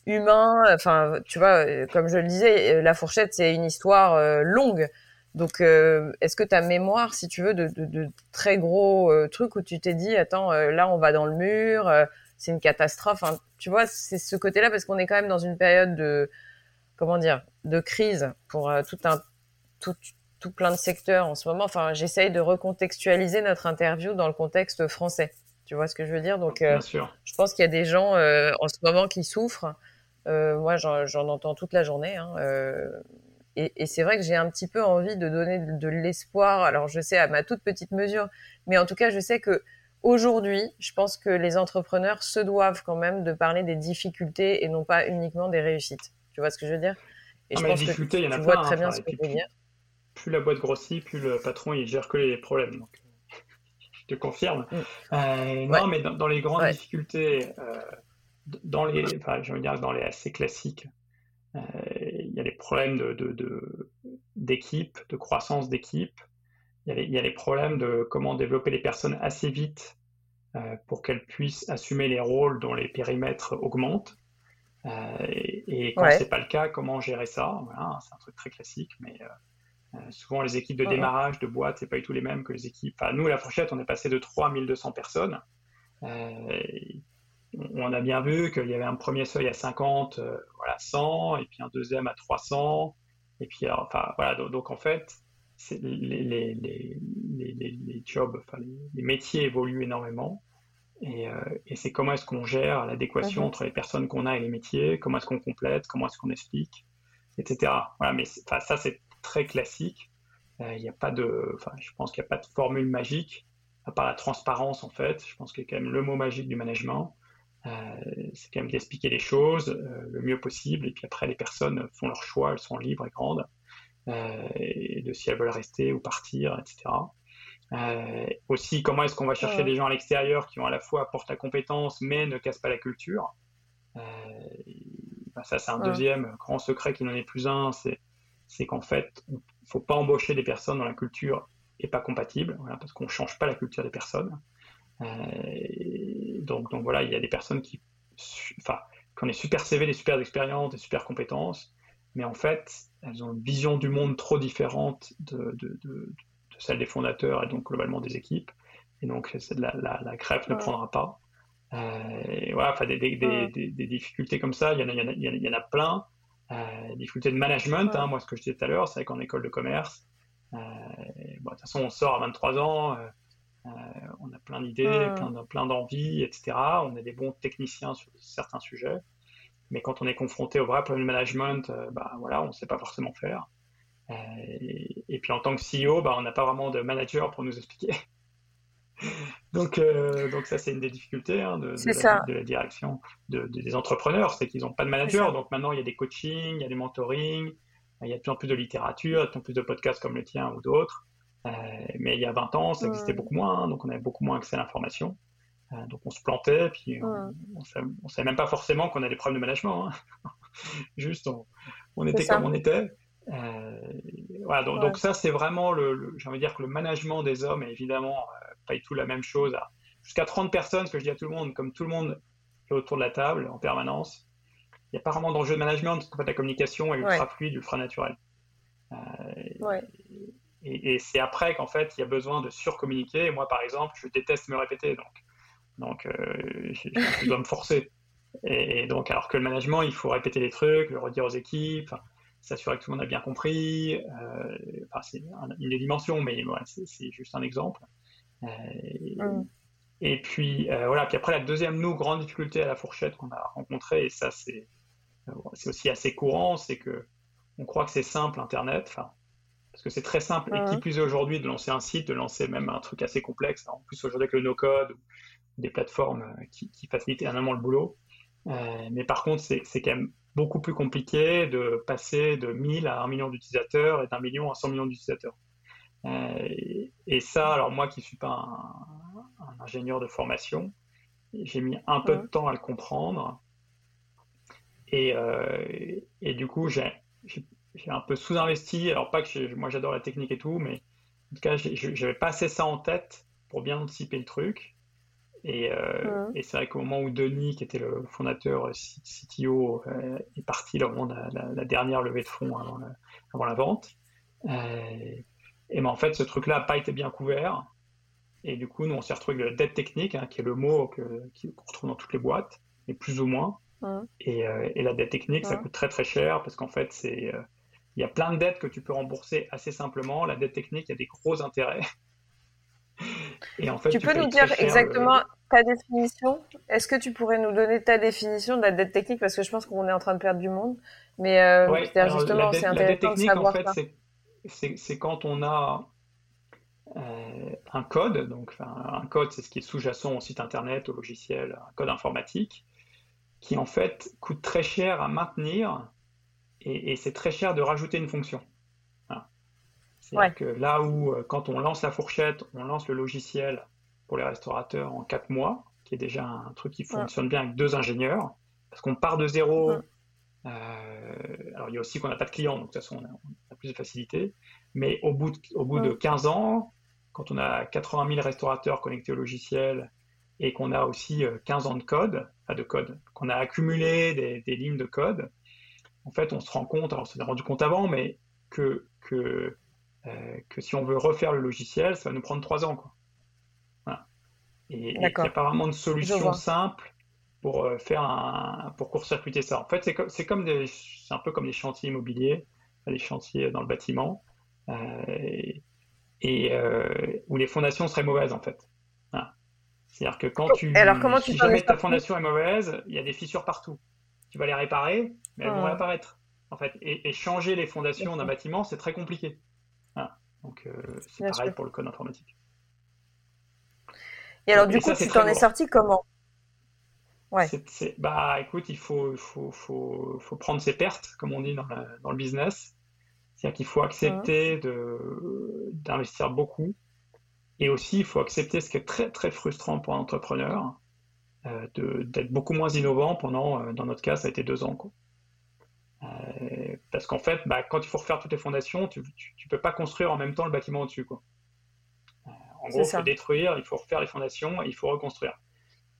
humains. Enfin, tu vois, comme je le disais, la fourchette, c'est une histoire longue. Donc, est-ce que ta mémoire, si tu veux, de, de, de très gros trucs où tu t'es dit, attends, là, on va dans le mur, c'est une catastrophe. Hein. Tu vois, c'est ce côté-là parce qu'on est quand même dans une période de, comment dire, de crise pour euh, tout un, tout, tout plein de secteurs en ce moment. Enfin, j'essaye de recontextualiser notre interview dans le contexte français. Tu vois ce que je veux dire? Donc, euh, je pense qu'il y a des gens euh, en ce moment qui souffrent. moi, j'en entends toute la journée. Hein, et, et c'est vrai que j'ai un petit peu envie de donner de, de l'espoir. Alors, je sais à ma toute petite mesure, mais en tout cas, je sais que Aujourd'hui, je pense que les entrepreneurs se doivent quand même de parler des difficultés et non pas uniquement des réussites. Tu vois ce que je veux dire? Et je pense que il y en a tu vois très bien ce que je veux dire. Plus la boîte grossit, plus le patron il gère que les problèmes. Donc, je te confirme. Mm. Euh, non, mais dans, les grandes difficultés, euh, dans les, enfin, je veux dire dans les assez classiques, il y a les problèmes de d'équipe, de, de croissance d'équipe il y, a les, problèmes de comment développer les personnes assez vite euh, pour qu'elles puissent assumer les rôles dont les périmètres augmentent. Euh, et, quand ce n'est pas le cas, comment gérer ça? C'est un truc très classique, mais euh, souvent les équipes de démarrage de boîte, c'est pas du tout les mêmes que les équipes. Enfin, nous, la fourchette, on est passé de 3 à 1200 personnes. On a bien vu qu'il y avait un premier seuil à 50, voilà, 100, et puis un deuxième à 300. Et puis, enfin, voilà, donc, donc en fait, les, les, les, les, jobs, enfin, les, métiers évoluent énormément. Et, euh, et c'est comment est-ce qu'on gère l'adéquation mhm. entre les personnes qu'on a et les métiers, comment est-ce qu'on complète, comment est-ce qu'on explique, etc. Voilà, mais ça, c'est très classique. Euh, il n'y a pas de, enfin, je pense qu'il n'y a pas de formule magique, à part la transparence, en fait. Je pense que quand même le mot magique du management. Euh, c'est quand même d'expliquer les choses le mieux possible. Et puis après, les personnes font leur choix, elles sont libres et grandes. Euh, et de si elles veulent rester ou partir, etc. Euh, aussi, comment est-ce qu'on va chercher des gens à l'extérieur qui ont à la fois apportent la compétence mais ne cassent pas la culture? Euh, bah, Ça, c'est un deuxième grand secret qui n'en est plus un, c'est qu'en fait, il ne faut pas embaucher des personnes dont la culture n'est pas compatible, voilà, parce qu'on ne change pas la culture des personnes. Donc, donc voilà, il y a des personnes qui, enfin, qui ont des super CV, des super expériences, des super compétences, mais en fait, elles ont une vision du monde trop différente de, celle des fondateurs et donc globalement des équipes. Et donc, la, la, la crêpe ne prendra pas. Euh, voilà, enfin, des, des, difficultés comme ça, il y en a, il y en a, plein. Euh, difficultés de management, hein, moi, ce que je disais tout à l'heure, c'est qu'en école de commerce, euh, bon, de toute façon, on sort à 23 ans, euh, on a plein d'idées, plein, plein d'envies, etc. On est des bons techniciens sur certains sujets. Mais quand on est confronté au vrai problème de management, bah, voilà, on ne sait pas forcément faire. Et, puis en tant que CEO, bah, on n'a pas vraiment de manager pour nous expliquer. donc, euh, donc ça, c'est une des difficultés hein, de, la, direction des entrepreneurs, c'est qu'ils n'ont pas de manager. Donc maintenant, il y a des coachings, il y a des mentorings, il y a de plus en plus de littérature, de plus en plus de podcasts comme le tien ou d'autres. Euh, mais il y a 20 ans, ça existait beaucoup moins, hein, donc on avait beaucoup moins accès à l'information. Euh, donc on se plantait, puis on ne savait, même pas forcément qu'on a des problèmes de management. Hein. Juste, on, était comme on était. Euh, voilà, donc, donc, ça, c'est vraiment le, j'ai envie de dire que le management des hommes est évidemment euh, pas du tout la même chose. Jusqu'à 30 personnes, ce que je dis à tout le monde, comme tout le monde est autour de la table en permanence, il n'y a pas vraiment d'enjeu de management parce qu'en fait, la communication est ultra fluide, ultra naturelle. Euh, ouais. Et, et c'est après qu'en fait, il y a besoin de surcommuniquer. moi, par exemple, je déteste me répéter, donc, donc je, je, dois me forcer. Et, donc, alors que le management, il faut répéter les trucs, le redire aux équipes s'assurer que tout le monde a bien compris. Euh, enfin, c'est une des dimensions, mais c'est juste un exemple. Euh, mm. Et puis, euh, voilà. Puis après, la deuxième, nous, grande difficulté à la fourchette qu'on a rencontrée, et ça, c'est aussi assez courant, c'est que on croit que c'est simple, Internet. Parce que c'est très simple, et qui plus est aujourd'hui, de lancer un site, de lancer même un truc assez complexe. En plus, aujourd'hui, avec le no-code, des plateformes qui, qui facilitent énormément le boulot. mais par contre, c'est quand même beaucoup plus compliqué de passer de 1000 à 1 million d'utilisateurs et d'un million à 100 millions d'utilisateurs. Euh, et, ça, alors moi qui ne suis pas un, ingénieur de formation, j'ai mis un peu de temps à le comprendre. Et, euh, et du coup, j'ai un peu sous-investi. Alors, pas que moi j'adore la technique et tout, mais en tout cas, j'avais pas assez ça en tête pour bien anticiper le truc. Euh, et, c'est vrai qu'au moment où Denis, qui était le fondateur euh, CTO, euh, est parti moment de la, dernière levée de fonds avant, la, vente, et ben en fait, ce truc-là n'a pas été bien couvert. Et du coup, nous, on s'est retrouvé avec la dette technique, hein, qui est le mot qu'on retrouve dans toutes les boîtes, et plus ou moins. Et, la dette technique, ça coûte très très cher parce qu'en fait, c'est il y a plein de dettes que tu peux rembourser assez simplement. La dette technique, il y a des gros intérêts. Et en fait, tu, peux nous dire exactement ta définition? Est-ce que tu pourrais nous donner ta définition de la dette technique? Parce que je pense qu'on est en train de perdre du monde. Mais euh, justement, c'est intéressant de savoir en fait, C'est quand on a euh, un code, donc un code, c'est ce qui est sous-jacent au site internet, au logiciel, un code informatique, qui en fait coûte très cher à maintenir et, et c'est très cher de rajouter une fonction. Que là où, euh, quand on lance la fourchette, on lance le logiciel pour les restaurateurs en quatre mois, qui est déjà un truc qui fonctionne bien avec deux ingénieurs, parce qu'on part de zéro. Euh, alors, il y a aussi qu'on n'a pas de clients, donc de toute façon, on a, plus de facilité. Mais au bout de, au bout de 15 ans, quand on a 80 000 restaurateurs connectés au logiciel et qu'on a aussi 15 euh, ans de code, enfin de code, qu'on a accumulé des, des, lignes de code, en fait, on se rend compte, alors on s'est rendu compte avant, mais que, que euh, que si on veut refaire le logiciel, ça va nous prendre trois ans. Quoi. Et il n'y a pas vraiment de solution simple pour euh, faire un, pour court-circuiter ça. En fait, c'est comme, c'est comme des, c'est un peu comme les chantiers immobiliers, les chantiers dans le bâtiment, euh, et, où les fondations seraient mauvaises en fait. C'est-à-dire que quand tu, Alors, comment tu si jamais ta fondation est mauvaise, il y a des fissures partout. Tu vas les réparer, mais elles vont réapparaître. En fait, et changer les fondations d'un bâtiment, c'est très compliqué. Donc euh, c'est pareil pour le code informatique. Et alors, du coup, tu t'en es sorti comment? Ouais. bah, écoute, il faut, faut, faut, faut, prendre ses pertes, comme on dit dans, dans le business. C'est-à-dire qu'il faut accepter de d'investir beaucoup. Et aussi, il faut accepter ce qui est très, très frustrant pour un entrepreneur, d'être beaucoup moins innovant pendant, euh, dans notre cas, ça a été deux ans. Quoi. Euh, parce qu'en fait, bah, quand il faut refaire toutes les fondations, tu ne peux pas construire en même temps le bâtiment au-dessus. Quoi. Euh, en gros, il faut détruire, il faut refaire les fondations et il faut reconstruire.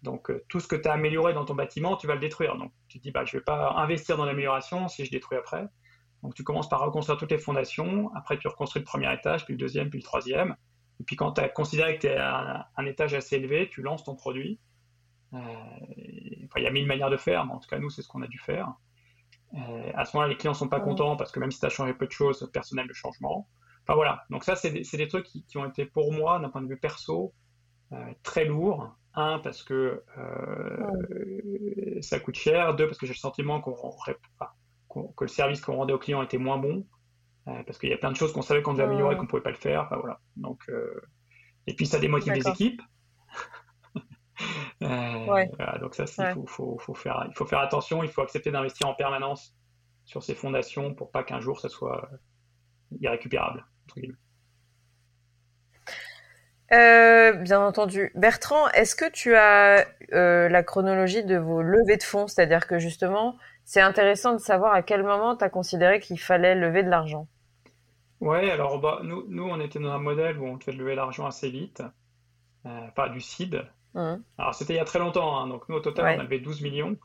Donc, euh, tout ce que tu as amélioré dans ton bâtiment, tu vas le détruire. Donc, tu te dis, bah, je ne vais pas investir dans l'amélioration si je détruis après. Donc tu commences par reconstruire toutes les fondations, après tu reconstruis le premier étage, puis le deuxième, puis le troisième. Et puis quand tu as considéré que tu es à un, étage assez élevé, tu lances ton produit. Euh, il y a mille manières de faire, mais en tout cas nous c'est ce qu'on a dû faire. Euh, à ce moment-là, les clients sont pas contents parce que même si tu as changé peu de choses, personnel le changement. Enfin voilà, donc ça c'est des, des, trucs qui, ont été pour moi d'un point de vue perso euh, très lourds. Un, parce que ça coûte cher. Deux, parce que j'ai le sentiment qu'on que le service qu'on rendait aux clients était moins bon, euh, parce qu'il y a plein de choses qu'on savait qu'on devait améliorer, qu'on ne pouvait pas le faire. voilà. Donc, et puis ça démotive les équipes. Euh, donc ça, il, faut, faut, faire, il faut faire attention, il faut accepter d'investir en permanence sur ces fondations pour pas qu'un jour ça soit irrécupérable. bien entendu. Bertrand, est-ce que tu as la chronologie de vos levées de fonds? C'est-à-dire que justement, c'est intéressant de savoir à quel moment tu as considéré qu'il fallait lever de l'argent. Ouais, alors bah, nous, nous, on était dans un modèle où on devait lever l'argent assez vite, euh, pas du seed. Mmh. Alors c'était il y a très longtemps, hein. donc nous au total on avait 12 millions.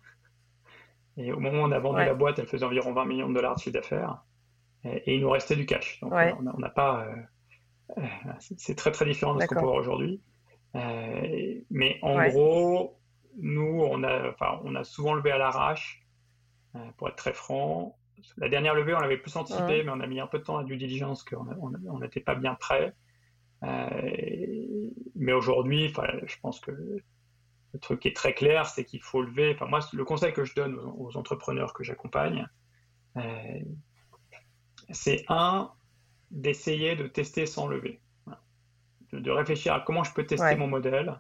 Et au moment où on a vendu la boîte, elle faisait environ 20 millions de dollars de chiffre d'affaires. Et, il nous restait du cash. Donc on n'a pas. Euh, euh, c'est très très différent de ce qu'on peut voir aujourd'hui. mais en gros, nous, on a, on a souvent levé à l'arrache. Euh, pour être très franc. La dernière levée, on l'avait plus anticipé, mais on a mis un peu de temps à due diligence, qu'on n'était pas bien prêt. Euh, mais aujourd'hui, je pense que le truc qui est très clair, c'est qu'il faut lever. Enfin, moi, le conseil que je donne aux, entrepreneurs que j'accompagne, euh, c'est un, d'essayer de tester sans lever. De, réfléchir à comment je peux tester mon modèle,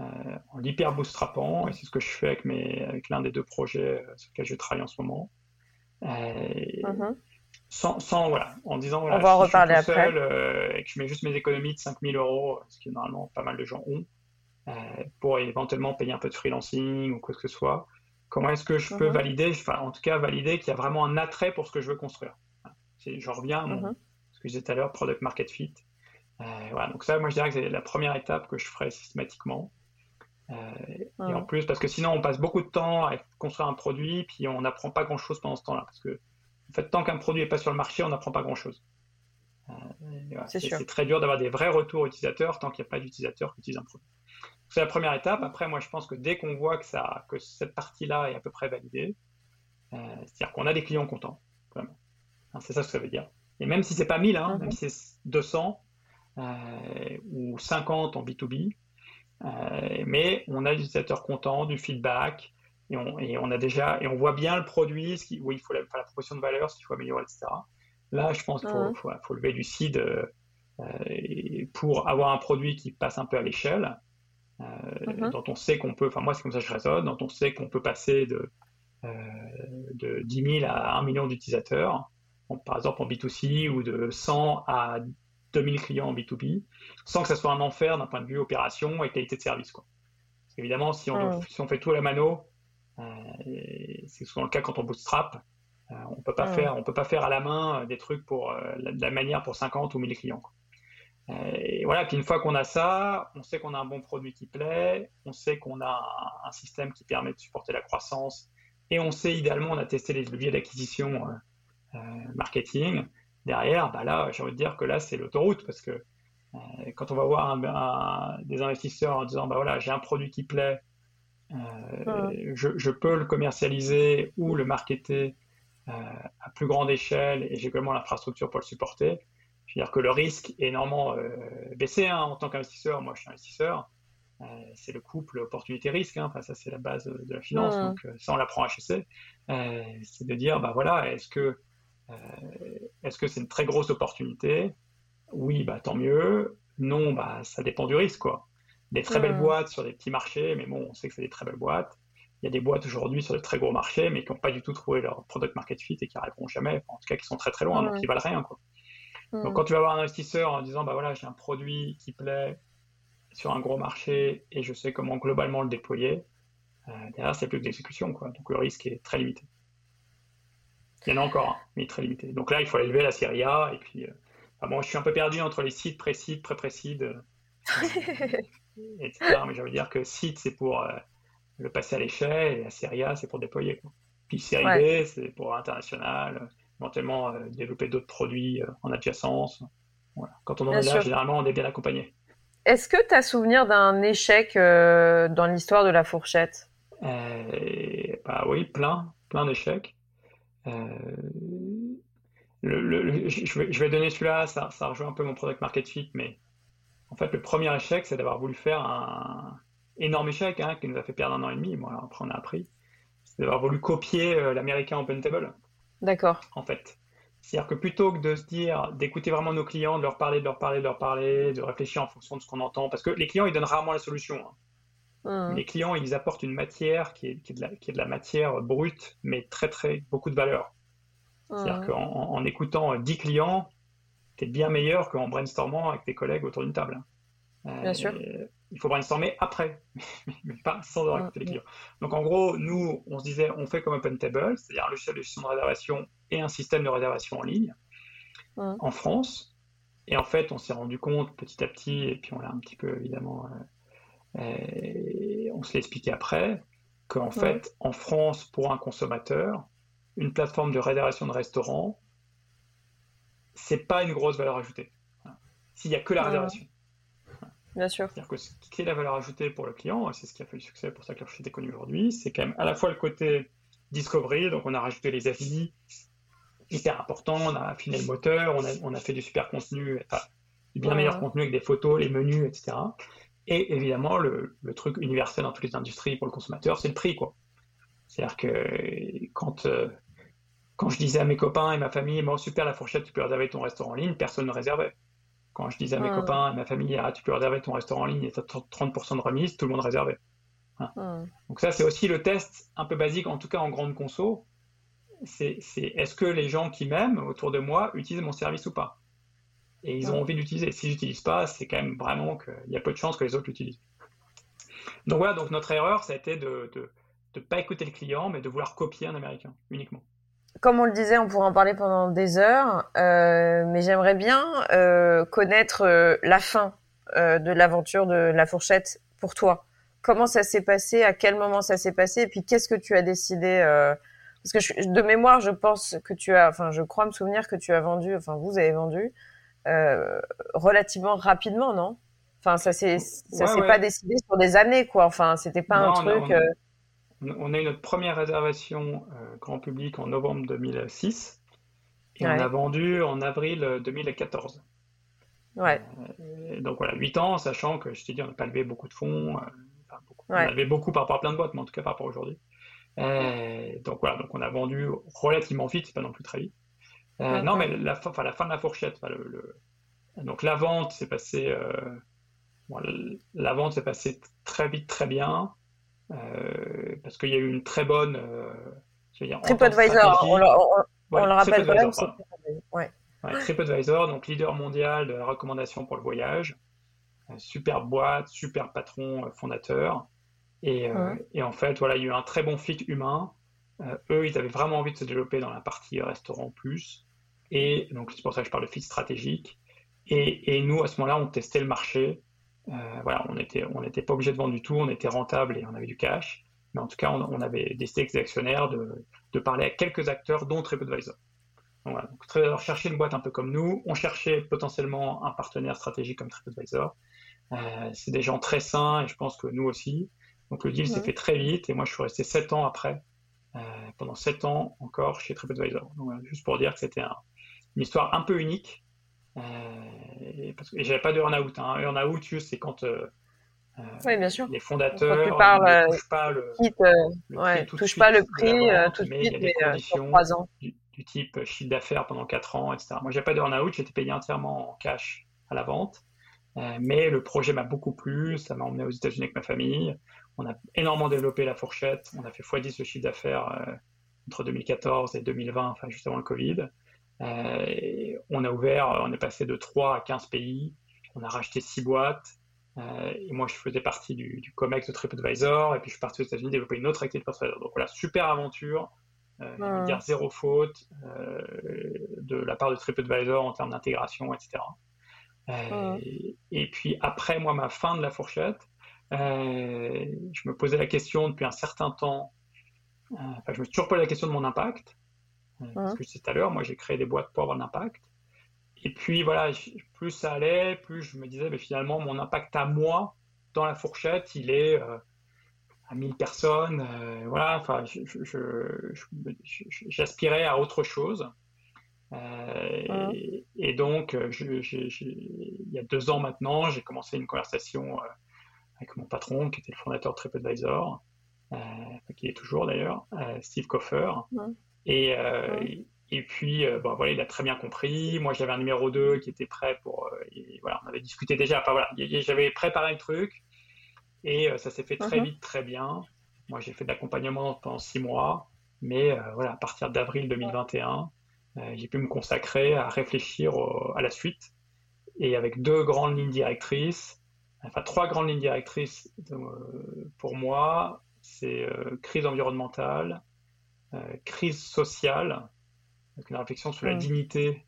euh, en hyper bootstrapant, et c'est ce que je fais avec, mes, avec l'un des deux projets sur lesquels je travaille en ce moment. Euh, mhm. Sans, sans, voilà, en disant voilà, On va en reparler je suis après. Seul, et que je mets juste mes économies de 5000 euros, ce que normalement pas mal de gens ont, pour éventuellement payer un peu de freelancing ou quoi que ce soit. Comment est-ce que je peux mhm. valider, enfin, en tout cas valider qu'il y a vraiment un attrait pour ce que je veux construire? Je reviens à mhm. ce que je disais tout à l'heure, product market fit. voilà, donc ça, moi je dirais que c'est la première étape que je ferai systématiquement. Euh, et en plus, parce que sinon, on passe beaucoup de temps à construire un produit, puis on n'apprend pas grand-chose pendant ce temps-là. Parce que, en fait, tant qu'un produit n'est pas sur le marché, on n'apprend pas grand-chose. Euh, c'est très dur d'avoir des vrais retours utilisateurs tant qu'il n'y a pas d'utilisateurs qui utilisent un produit. C'est la première étape. Après, moi, je pense que dès qu'on voit que, ça, que cette partie-là est à peu près validée, euh, c'est-à-dire qu'on a des clients contents, vraiment. Hein, c'est ça ce que ça veut dire. Et même si c'est pas 1000, hein, même si c'est 200 ou 50 en B2B, euh, mais on a l'utilisateur content, du feedback, et on, et on, a déjà et on voit bien le produit, ce qui, où il faut la, la proposition de valeur, ce qu'il faut améliorer, etc. Là, je pense qu'il faut, faut, faut, lever du seed euh, pour avoir un produit qui passe un peu à l'échelle, euh, mm-hmm. dont on sait qu'on peut, enfin moi c'est comme ça que je raisonne, dont on sait qu'on peut passer de, de 10 000 à 1 million d'utilisateurs, par exemple en B2C, ou de 100 à 2000 clients en B2B, sans que ça soit un enfer d'un point de vue opération et qualité de service. Quoi. Parce qu'évidemment, si on, si on fait tout à la mano, euh, c'est souvent le cas quand on bootstrap, euh, on peut pas faire, on peut pas faire à la main euh, des trucs pour de la manière pour 50 ou 1000 clients. et voilà, puis une fois qu'on a ça, on sait qu'on a un bon produit qui plaît, on sait qu'on a un, système qui permet de supporter la croissance, et on sait idéalement, on a testé les leviers d'acquisition marketing, derrière, bah là, j'ai envie de dire que là, c'est l'autoroute parce que euh, quand on va voir des investisseurs en disant, bah voilà, j'ai un produit qui plaît, euh, je, peux le commercialiser ou le marketer euh, à plus grande échelle et j'ai également l'infrastructure pour le supporter. Je veux dire que le risque est énormément baissé hein, en tant qu'investisseur. Moi, je suis investisseur. c'est le couple opportunité-risque. Hein. Enfin, ça, c'est la base de la finance. Donc, ça, on l'apprend à HEC. c'est de dire, bah voilà, est-ce que euh, est-ce que c'est une très grosse opportunité? Oui, bah, tant mieux. Non, bah, ça dépend du risque. Quoi. Des très belles boîtes sur des petits marchés, mais bon, on sait que c'est des très belles boîtes. Il y a des boîtes aujourd'hui sur des très gros marchés, mais qui n'ont pas du tout trouvé leur product market fit et qui n'arriveront jamais, en tout cas qui sont très très loin, donc qui valent rien. Quoi. Donc quand tu vas voir un investisseur en disant, bah voilà, j'ai un produit qui plaît sur un gros marché et je sais comment globalement le déployer, euh, derrière c'est plus que l'exécution, quoi. Donc le risque est très limité. Il y en a encore, mais très limité. Donc là, il faut élever la série A. Et puis, euh, bon, je suis un peu perdu entre les sites, pré-sites, pré-pré-sites, euh, etc. Mais j'avais dire que site, c'est pour euh, le passer à l'échelle, et la série A, c'est pour déployer. Puis série B, c'est pour international. éventuellement développer d'autres produits en adjacence. Quand on en est là, généralement, on est bien accompagné. Est-ce que tu as souvenir d'un échec dans l'histoire de la fourchette? Bah oui, plein, plein d'échecs. Le, je, vais, donner celui-là, ça, ça, rejoint un peu mon product market fit, mais en fait, le premier échec, c'est d'avoir voulu faire un énorme échec hein, qui nous a fait perdre un an et demi. Moi, après, on a appris. C'est d'avoir voulu copier euh, l'américain Open Table. D'accord. En fait. C'est-à-dire que plutôt que de se dire, d'écouter vraiment nos clients, de leur parler, de leur parler, de leur parler, de réfléchir en fonction de ce qu'on entend, parce que les clients, ils donnent rarement la solution. Hein. Mmh. Les clients, ils apportent une matière qui est, de la, qui est de la matière brute, mais très, très, beaucoup de valeur. C'est-à-dire mmh. qu'en en, écoutant 10 clients, tu es bien meilleur qu'en brainstormant avec tes collègues autour d'une table. Euh, bien sûr. Il faut brainstormer après, mais pas sans avoir écouté les clients. Donc en gros, nous, on se disait, on fait comme OpenTable, c'est-à-dire un logiciel de gestion de réservation et un système de réservation en ligne mmh. en France. Et en fait, on s'est rendu compte petit à petit, et puis on l'a un petit peu évidemment, euh, euh, on se l'a expliqué après, qu'en fait, en France, pour un consommateur, une plateforme de réservation de restaurant, c'est pas une grosse valeur ajoutée. S'il n'y a que la réservation. Bien sûr. C'est-à-dire que ce qui est la valeur ajoutée pour le client, c'est ce qui a fait le succès, pour ça que la est connue aujourd'hui, c'est quand même à la fois le côté discovery, donc on a rajouté les avis, hyper important, on a affiné le moteur, on a, fait du super contenu, du bien meilleur contenu avec des photos, les menus, etc. Et évidemment, le, le, truc universel dans toutes les industries pour le consommateur, c'est le prix. quoi. C'est-à-dire que quand euh, quand je disais à mes copains et ma famille, bon, super, la fourchette, tu peux réserver ton restaurant en ligne, personne ne réservait. Quand je disais à mes copains et ma famille, ah, tu peux réserver ton restaurant en ligne et tu as 30% de remise, tout le monde réservait. Hein. Donc ça, c'est aussi le test un peu basique, en tout cas en grande conso. C'est est-ce que les gens qui m'aiment autour de moi utilisent mon service ou pas? Et ils ont envie d'utiliser. Si j'utilise pas, c'est quand même vraiment qu'il y a peu de chances que les autres l'utilisent. Donc voilà, donc notre erreur, ça a été de ne pas écouter le client, mais de vouloir copier un américain uniquement comme on le disait, on pourrait en parler pendant des heures, euh, mais j'aimerais bien euh, connaître euh, la fin de l'aventure de la fourchette pour toi. Comment ça s'est passé? À quel moment ça s'est passé? Et puis qu'est-ce que tu as décidé Parce que de mémoire, je pense que tu as, enfin, je crois me souvenir que tu as vendu, enfin, vous avez vendu relativement rapidement, non? Enfin, ça s'est, ça s'est pas décidé sur des années, quoi. Enfin, c'était pas un truc on a eu notre première réservation euh, grand public en novembre 2006 et on a vendu en avril 2014. Euh, ouais. Euh, donc voilà, 8 ans, sachant que je t'ai dit, on n'a pas levé beaucoup de fonds. On a levé beaucoup par rapport à plein de boîtes, mais en tout cas par rapport à aujourd'hui. donc voilà, donc on a vendu relativement vite, c'est pas non plus très vite. non, mais la, fin, la fin de la fourchette, donc la vente s'est passée, la vente s'est passée très vite, très bien. Euh, parce qu'il y a eu une très bonne. Euh, TripAdvisor, on, le rappelle quand même. Ouais. TripAdvisor, donc leader mondial de la recommandation pour le voyage. Super boîte, super patron euh, fondateur. Et, et, en fait, voilà, il y a eu un très bon fit humain. eux, ils avaient vraiment envie de se développer dans la partie restaurant plus. Et donc, c'est pour ça que je parle de fit stratégique. Et, et nous, à ce moment-là, on testait le marché. Euh, voilà, on n'était on était pas obligé de vendre du tout, on était rentable et on avait du cash. Mais en tout cas, on, avait décidé avec les actionnaires de, de, parler à quelques acteurs, dont TripAdvisor. Donc, voilà, donc TripAdvisor cherchait une boîte un peu comme nous, on cherchait potentiellement un partenaire stratégique comme TripAdvisor. Euh, c'est des gens très sains et je pense que nous aussi. Donc le deal s'est fait très vite et moi je suis resté 7 ans après, euh, pendant 7 ans encore chez TripAdvisor. Donc, voilà, juste pour dire que c'était une histoire un peu unique et, parce que j'avais pas de earn-out. Hein. Earn-out, c'est quand euh, oui, bien sûr. les fondateurs ne touchent pas le, quitte, le prix, touche pas le prix tout de suite, mais, conditions ans. Du, type chiffre d'affaires pendant 4 ans, etc. Moi, j'ai pas de earn-out, j'étais payé entièrement en cash à la vente. mais le projet m'a beaucoup plu, ça m'a emmené aux États-Unis avec ma famille. On a énormément développé la fourchette, on a fait x10 le chiffre d'affaires entre 2014 et 2020, enfin juste avant le Covid. Euh, on a ouvert, on est passé de 3 à 15 pays, on a racheté 6 boîtes. Euh, et moi, je faisais partie du, du COMEX de TripAdvisor, et puis je suis parti aux États-Unis développer une autre activité de TripAdvisor. Donc voilà, super aventure, euh, dire zéro faute de la part de TripAdvisor en termes d'intégration, etc. et, puis après, moi, ma fin de la fourchette, je me posais la question depuis un certain temps, enfin, je me suis toujours posé la question de mon impact. Euh, ce que je disais tout à l'heure, moi j'ai créé des boîtes pour avoir de l'impact. Et puis voilà, plus ça allait, plus je me disais, mais finalement, mon impact à moi dans la fourchette, il est euh, à 1000 personnes. Euh, voilà, enfin, j'aspirais à autre chose. et, donc, il y a deux ans maintenant, j'ai commencé une conversation avec mon patron, qui était le fondateur de TripAdvisor, qui est toujours d'ailleurs, Steve Coffer. Et, euh, et puis, euh, bon, voilà, il a très bien compris. Moi, j'avais un numéro 2 qui était prêt pour. Euh, et voilà, on avait discuté déjà. Enfin, voilà, j'avais préparé le truc et ça s'est fait très uh-huh. vite, très bien. Moi, j'ai fait de l'accompagnement pendant six mois, mais voilà, à partir d'avril 2021, j'ai pu me consacrer à réfléchir à la suite et avec deux grandes lignes directrices, enfin trois grandes lignes directrices pour moi, c'est crise environnementale, crise sociale, avec une réflexion sur la mm. dignité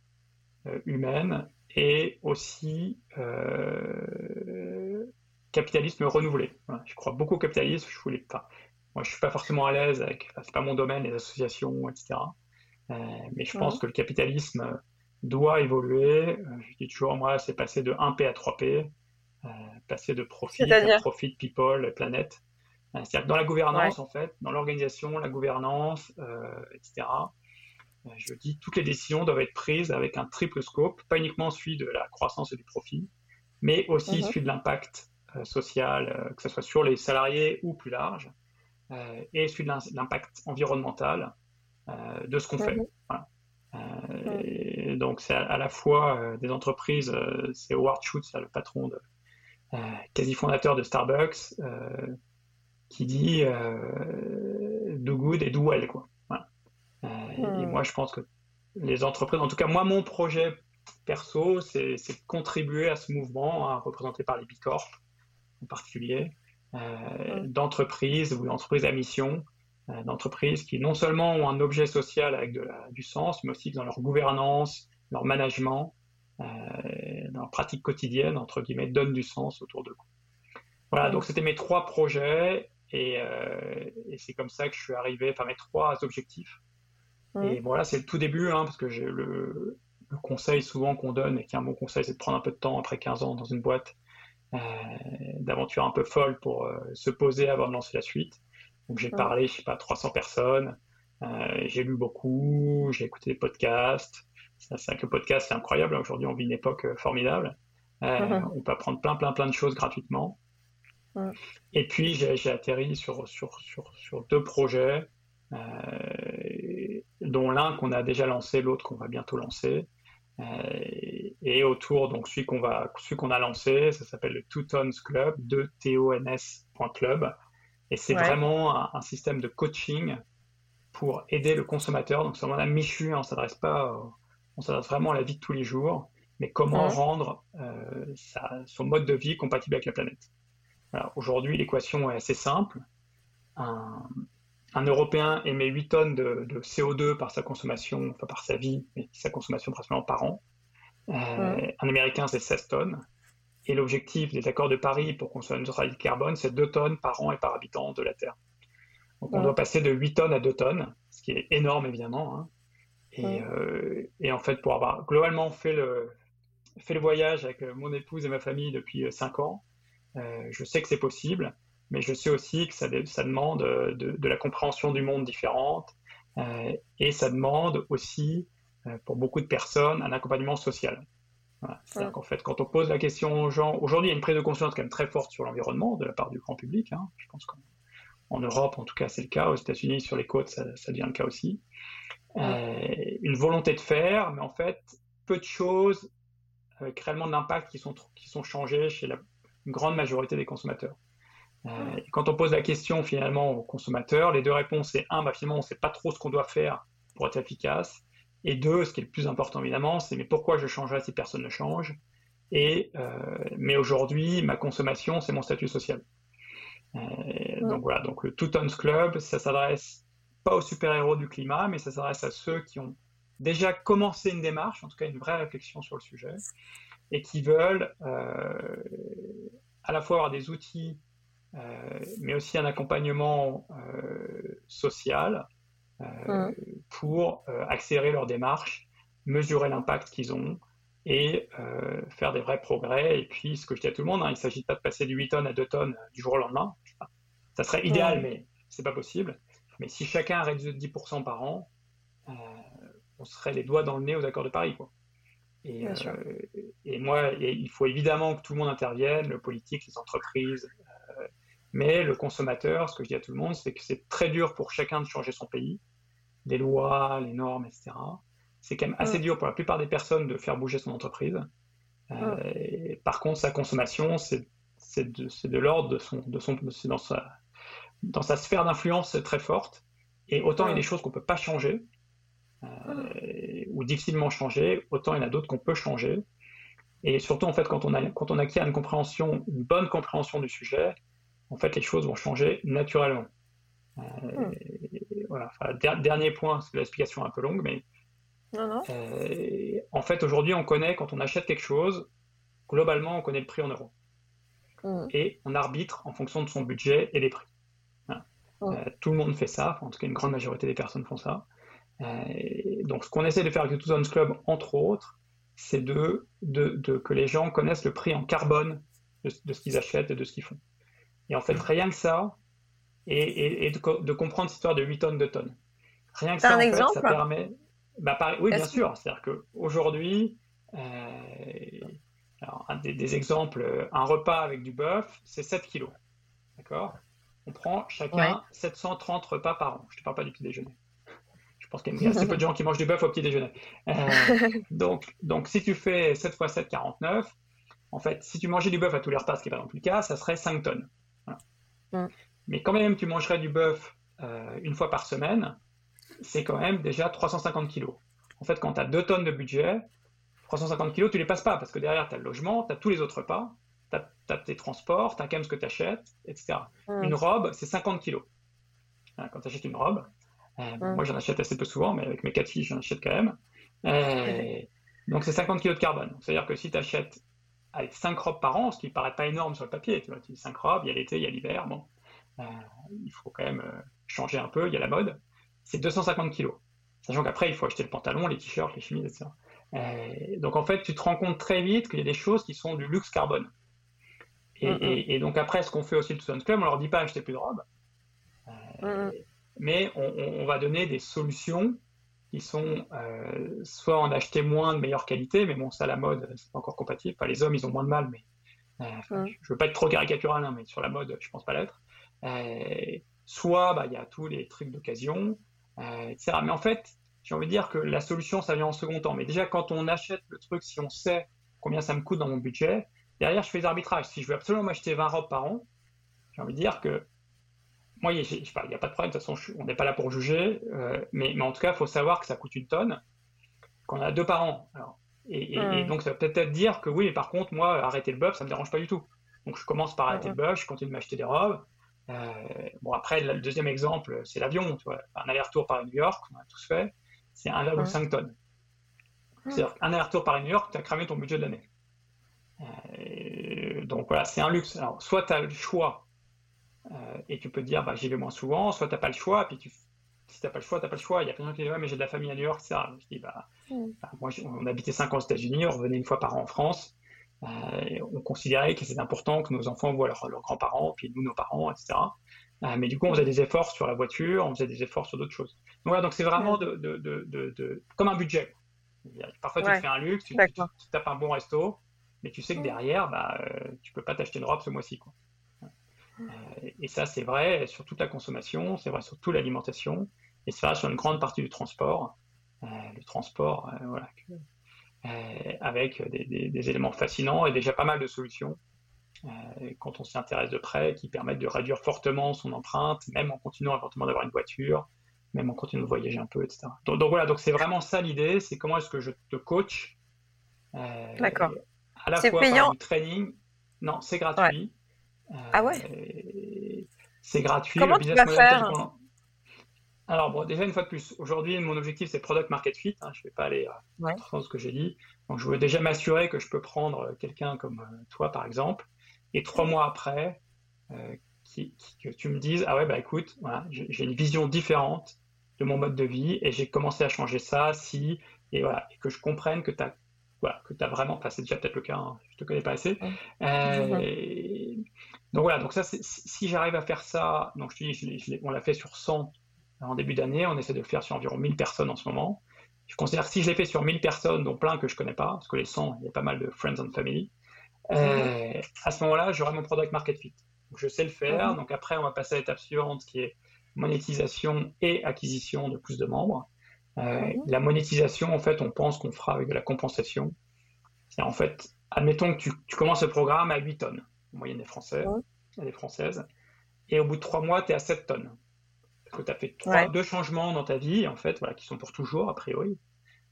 euh, humaine, et aussi euh, capitalisme renouvelé. je crois beaucoup au capitalisme. Je voulais, pas moi, je suis pas forcément à l'aise avec, c'est pas mon domaine, les associations, etc. mais je pense mm. que le capitalisme doit évoluer. je dis toujours, moi, c'est passer de 1P à 3P, passer de profit à profit, people, planète. C'est-à-dire dans la gouvernance, en fait, dans l'organisation, la gouvernance, euh, etc., euh, je dis toutes les décisions doivent être prises avec un triple scope, pas uniquement celui de la croissance et du profit, mais aussi mhm. celui de l'impact euh, social, que ce soit sur les salariés ou plus large, et celui de l'impact environnemental de ce qu'on fait. Mhm. donc c'est à, la fois des entreprises, c'est Howard Schultz, le patron de, quasi fondateur de Starbucks, qui dit euh, do good et do well. Quoi. Euh, et hmm. moi, je pense que les entreprises, en tout cas, moi, mon projet perso, c'est de contribuer à ce mouvement, hein, représenté par les B Corp en particulier, euh, hmm. d'entreprises ou d'entreprises à mission, d'entreprises qui non seulement ont un objet social avec de la, du sens, mais aussi dans leur gouvernance, leur management, dans leur pratique quotidienne, entre guillemets, donnent du sens autour d'eux. Voilà, hmm. donc c'était mes trois projets. Euh, et, c'est comme ça que je suis arrivé, enfin mes trois objectifs. Et voilà, c'est le tout début, hein, parce que le, le, conseil souvent qu'on donne, et qui est un bon conseil, c'est de prendre un peu de temps après 15 ans dans une boîte, euh, d'aventure un peu folle pour euh, se poser avant de lancer la suite. Donc j'ai parlé, je sais pas, 300 personnes, j'ai lu beaucoup, j'ai écouté des podcasts. C'est vrai que le podcast, c'est incroyable. Aujourd'hui, on vit une époque formidable. On peut apprendre plein, plein, plein de choses gratuitement. Et puis, j'ai atterri sur, sur, sur, sur, deux projets, euh, dont l'un qu'on a déjà lancé, l'autre qu'on va bientôt lancer. Euh, et autour, donc celui qu'on va, celui qu'on a lancé, ça s'appelle le Two Tons Club, 2 Club. Et c'est vraiment un, système de coaching pour aider le consommateur. Donc, c'est vraiment la Michu, on s'adresse pas, on s'adresse vraiment à la vie de tous les jours, mais comment rendre euh, son mode de vie compatible avec la planète. Aujourd'hui, l'équation est assez simple. Un, Européen émet 8 tonnes de, CO2 par sa consommation, enfin par sa vie, mais sa consommation principalement par an. Euh, un Américain, c'est 16 tonnes. Et l'objectif des accords de Paris pour qu'on soit neutralité carbone, c'est 2 tonnes par an et par habitant de la Terre. Donc on doit passer de 8 tonnes à 2 tonnes, ce qui est énorme évidemment. Hein. Euh, et, en fait, pour avoir globalement fait le, fait le voyage avec mon épouse et ma famille depuis 5 ans, euh, je sais que c'est possible, mais je sais aussi que ça, ça demande euh, de, la compréhension du monde différente euh, et ça demande aussi, pour beaucoup de personnes, un accompagnement social. C'est-à-dire qu'en fait, quand on pose la question aux gens, aujourd'hui, il y a une prise de conscience quand même très forte sur l'environnement de la part du grand public. Hein. Je pense qu'en Europe, en tout cas, c'est le cas. Aux États-Unis, sur les côtes, ça, devient le cas aussi. une volonté de faire, mais en fait, peu de choses avec réellement d'impact qui sont, qui sont changées chez la, une grande majorité des consommateurs. Euh, quand on pose la question finalement aux consommateurs, les deux réponses, c'est un, bah, finalement, on ne sait pas trop ce qu'on doit faire pour être efficace. Et deux, ce qui est le plus important évidemment, c'est mais pourquoi je changerais si personne ne change? Et euh, mais aujourd'hui, ma consommation, c'est mon statut social. Euh, donc voilà, donc le Two Tons Club, ça s'adresse pas aux super-héros du climat, mais ça s'adresse à ceux qui ont déjà commencé une démarche, en tout cas une vraie réflexion sur le sujet, et qui veulent euh, à la fois avoir des outils, euh, mais aussi un accompagnement euh, social mmh. pour accélérer leur démarche, mesurer l'impact qu'ils ont et faire des vrais progrès. Et puis, ce que je dis à tout le monde, hein, il ne s'agit pas de passer de 8 tonnes à 2 tonnes du jour au lendemain. Ça serait idéal, mais ce n'est pas possible. Mais si chacun réduisait de 10% par an, on serait les doigts dans le nez aux accords de Paris. Quoi. Et, euh, et moi, il faut évidemment que tout le monde intervienne, le politique, les entreprises, euh, mais le consommateur, ce que je dis à tout le monde, c'est que c'est très dur pour chacun de changer son pays, les lois, les normes, etc. C'est quand même assez dur pour la plupart des personnes de faire bouger son entreprise. Euh, par contre, sa consommation, c'est de, de l'ordre de son, de son, c'est dans sa, dans sa sphère d'influence très forte. Et autant il y a des choses qu'on peut pas changer, ou difficilement changer, autant il y en a d'autres qu'on peut changer. Et surtout, en fait, quand on, a, quand on acquiert une compréhension, une bonne compréhension du sujet, en fait, les choses vont changer naturellement. Euh, hmm. voilà. dernier point, c'est l'explication un peu longue, mais euh, en fait, aujourd'hui, on connaît, quand on achète quelque chose, globalement, on connaît le prix en euros. Hmm. Et on arbitre en fonction de son budget et des prix. Hmm. tout le monde fait ça, en tout cas, une grande majorité des personnes font ça. Euh, donc, ce qu'on essaie de faire avec le Two Zones Club, entre autres, c'est de, de, que les gens connaissent le prix en carbone de, ce qu'ils achètent et de ce qu'ils font. Et en fait, rien que ça, et, et, de, comprendre cette histoire de 8 tonnes de tonnes. Rien que ça, en fait, ça permet. Bah, oui, bien sûr. C'est-à-dire qu'aujourd'hui, euh, un des, exemples, un repas avec du bœuf, c'est 7 kilos. D'accord? On prend chacun 730 repas par an. Je ne te parle pas du petit déjeuner. Pense qu'il y a assez peu de gens qui mangent du bœuf au petit déjeuner. Euh, donc, donc, si tu fais 7 x 7, 49, en fait, si tu mangeais du bœuf à tous les repas, ce qui n'est pas non plus le cas, ça serait 5 tonnes. Mm. Mais quand même, tu mangerais du bœuf euh, une fois par semaine, c'est quand même déjà 350 kilos. En fait, quand tu as 2 tonnes de budget, 350 kilos, tu les passes pas parce que derrière, tu as le logement, tu as tous les autres repas, tu as, tes transports, tu as quand même ce que tu achètes, etc. Mm. Une robe, c'est 50 kilos. Quand tu achètes une robe, euh, moi, j'en achète assez peu souvent, mais avec mes quatre filles, j'en achète quand même. Euh, donc, c'est 50 kg de carbone. C'est-à-dire que si tu achètes avec 5 robes par an, ce qui ne paraît pas énorme sur le papier, tu vois, tu 5 robes, il y a l'été, il y a l'hiver, bon, euh, il faut quand même changer un peu, il y a la mode, c'est 250 kg. Sachant qu'après, il faut acheter le pantalon, les t-shirts, les chemises, etc. donc, en fait, tu te rends compte très vite qu'il y a des choses qui sont du luxe carbone. Et, donc, après, ce qu'on fait aussi le Tucson Club, on leur dit pas acheter plus de robes mais on, va donner des solutions qui sont euh, soit en acheter moins de meilleure qualité, mais bon, ça, la mode, c'est pas encore compatible. les hommes, ils ont moins de mal, mais euh, je veux pas être trop caricatural, hein, mais sur la mode, je pense pas l'être. Euh, soit, bah, il y a tous les trucs d'occasion, etc. Mais en fait, j'ai envie de dire que la solution, ça vient en second temps. Mais déjà, quand on achète le truc, si on sait combien ça me coûte dans mon budget, derrière, je fais des arbitrages. Si je veux absolument m'acheter 20 robes par an, j'ai envie de dire que moi, il n'y a pas de problème, de toute façon, on n'est pas là pour juger, euh, mais, en tout cas, il faut savoir que ça coûte une tonne, qu'on a deux parents. et, hmm. donc, ça va peut-être dire que oui, mais par contre, moi, arrêter le bœuf, ça ne me dérange pas du tout. Donc, je commence par arrêter le bœuf, je continue de m'acheter des robes. Euh, bon, après, le deuxième exemple, c'est l'avion. Un aller-retour par New York, on a tous fait, c'est 1,5 tonnes. Hmm. C'est-à-dire un aller-retour par New York, tu as cramé ton budget de l'année. Euh, donc voilà, c'est un luxe. Alors, soit tu as le choix euh, et tu peux te dire, bah, j'y vais moins souvent, soit tu n'as pas le choix, puis tu, si tu n'as pas le choix, tu n'as pas le choix. Il y a plein de gens qui disent, ouais, mais j'ai de la famille à New York, ça. Je dis, bah, mm. bah moi, on habitait 5 ans aux États-Unis, on revenait une fois par an en France. Euh, on considérait que c'était important que nos enfants voient leurs grands-parents, puis nous, nos parents, etc. Euh, mais du coup, on faisait des efforts sur la voiture, on faisait des efforts sur d'autres choses. Donc voilà, donc c'est vraiment de, de, de, de, comme un budget. Parfois, tu te fais un luxe, tu, tapes un bon resto, mais tu sais que derrière, bah, tu peux pas t'acheter une robe ce mois-ci. Quoi. Euh, et ça, c'est vrai sur toute la consommation, c'est vrai sur toute l'alimentation, et vrai sur une grande partie du transport. Euh, le transport, euh, voilà, avec des, éléments fascinants et déjà pas mal de solutions quand on s'y intéresse de près qui permettent de réduire fortement son empreinte, même en continuant éventuellement d'avoir une voiture, même en continuant de voyager un peu, etc. Donc, voilà, donc c'est vraiment ça l'idée, c'est comment est-ce que je te coach. D'accord. À la fois payant. par du training. Non, c'est gratuit ah ouais C'est gratuit. Comment tu vas faire alors, bon, déjà, une fois de plus, aujourd'hui, mon objectif, c'est Product Market Fit. Hein, je ne vais pas aller euh, dans ce que j'ai dit. Donc, je veux déjà m'assurer que je peux prendre euh, quelqu'un comme euh, toi, par exemple, et trois mois après, que tu me dises, ah ouais, bah écoute, voilà, j'ai une vision différente de mon mode de vie et j'ai commencé à changer ça si et voilà et que je comprenne que tu as voilà, que tu as vraiment, enfin c'est déjà peut-être le cas, hein, je te connais pas assez. Euh, donc voilà, donc ça, si j'arrive à faire ça, donc je te dis, on l'a fait sur 100 en début d'année, on essaie de le faire sur environ 1000 personnes en ce moment. Je considère que si je l'ai fait sur 1000 personnes, dont plein que je connais pas, parce que les 100, il y a pas mal de friends and family, euh, à ce moment-là, j'aurai mon product market fit. Donc, je sais le faire, donc après, on va passer à l'étape suivante qui est monétisation et acquisition de plus de membres. Euh, mhm. La monétisation, en fait, on pense qu'on fera avec de la compensation. En fait, admettons que tu, commences le programme à 8 tonnes, en moyenne des Français, des Françaises, et au bout de 3 mois, tu es à 7 tonnes. Parce que tu as fait deux changements dans ta vie, en fait, voilà, qui sont pour toujours, a priori.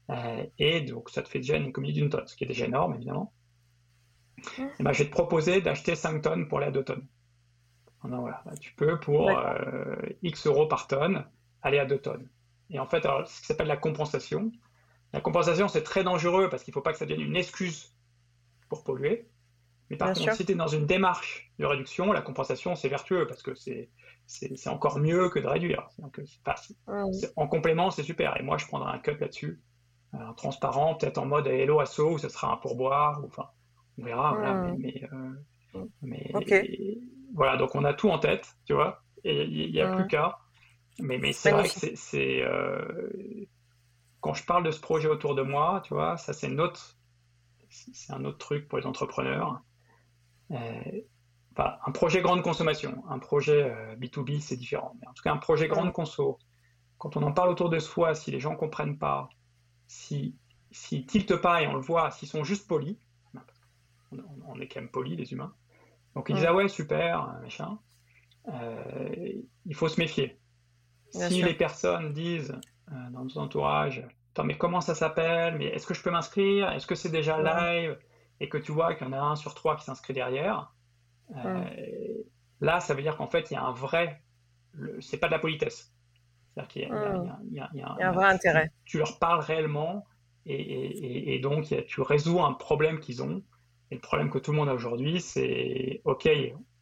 Euh, et donc, ça te fait déjà une économie d'une tonne, ce qui est déjà énorme, évidemment. Et ben, je vais te proposer d'acheter 5 tonnes pour aller à 2 tonnes. Voilà, tu peux, pour euh, X euros par tonne, aller à 2 tonnes. Et en fait, alors, ce qui s'appelle la compensation. La compensation, c'est très dangereux parce qu'il ne faut pas que ça devienne une excuse pour polluer. Mais par contre, si tu es dans une démarche de réduction, la compensation, c'est vertueux parce que c'est, encore mieux que de réduire. Donc, en complément, c'est super. Et moi, je prendrai un cut là-dessus, un transparent, peut-être en mode Hello Asso, où ça sera un pourboire. Ou, enfin, on verra. Voilà, mais, mais, euh, voilà, donc on a tout en tête, tu vois. Et il n'y a plus qu'à. Mais, mais c'est vrai que c'est. Euh, quand je parle de ce projet autour de moi, tu vois, ça c'est autre, c'est un autre truc pour les entrepreneurs. Euh, un projet grande consommation, un projet B2B, euh, c'est différent. Mais en tout cas, un projet grande conso, quand on en parle autour de soi, si les gens ne comprennent pas, si s'ils tiltent pas et on le voit, s'ils sont juste polis, on, est quand même polis les humains. Donc ils disent ah ouais super machin. il faut se méfier. Si les personnes disent euh, dans nos entourages, attends, mais comment ça s'appelle? Mais est-ce que je peux m'inscrire? Est-ce que c'est déjà live? Et que tu vois qu'il y en a un sur trois qui s'inscrit derrière. Euh, là, ça veut dire qu'en fait, il y a un vrai. C'est pas de la politesse. C'est-à-dire qu'il y, a un vrai intérêt. Tu, leur parles réellement et, donc tu résous un problème qu'ils ont. Et le problème que tout le monde a aujourd'hui, c'est OK,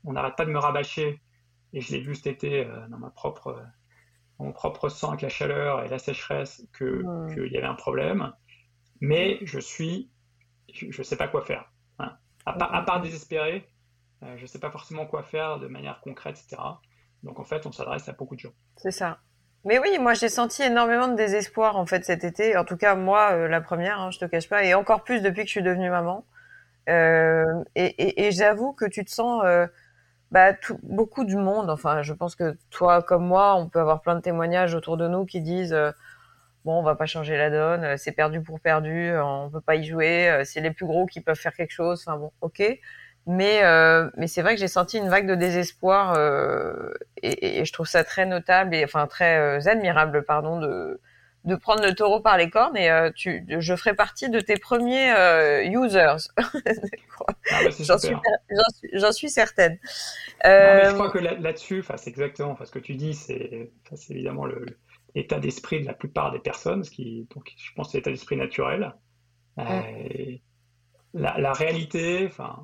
on n'arrête pas de me rabâcher. Et je l'ai vu cet été euh, dans ma propre mon propre sang avec la chaleur et la sécheresse qu'il y avait un problème. Mais je suis, je ne sais pas quoi faire. Hein. À, part, désespérer, euh, je ne sais pas forcément quoi faire de manière concrète, etc. Donc en fait, on s'adresse à beaucoup de gens. C'est ça. Mais oui, moi j'ai senti énormément de désespoir en fait cet été. En tout cas, moi, euh, la première, hein, je te cache pas, et encore plus depuis que je suis devenue maman. Euh, et, j'avoue que tu te sens bah, beaucoup du monde, enfin, je pense que toi comme moi, on peut avoir plein de témoignages autour de nous qui disent bon, on va pas changer la donne, euh, c'est perdu pour perdu, euh, on peut pas y jouer, c'est les plus gros qui peuvent faire quelque chose. Enfin bon, ok. Mais mais c'est vrai que j'ai senti une vague de désespoir et, et, je trouve ça très notable et enfin très admirable, pardon, de de prendre le taureau par les cornes et euh, tu, je ferai partie de tes premiers euh, users. ah bah, j'en, suis, j'en, suis, certaine. je crois euh, que là-dessus, c'est exactement ce que tu dis, c'est, c'est évidemment le, l'état d'esprit de la plupart des personnes, ce qui, donc, je pense c'est l'état d'esprit naturel. La, la, réalité, enfin,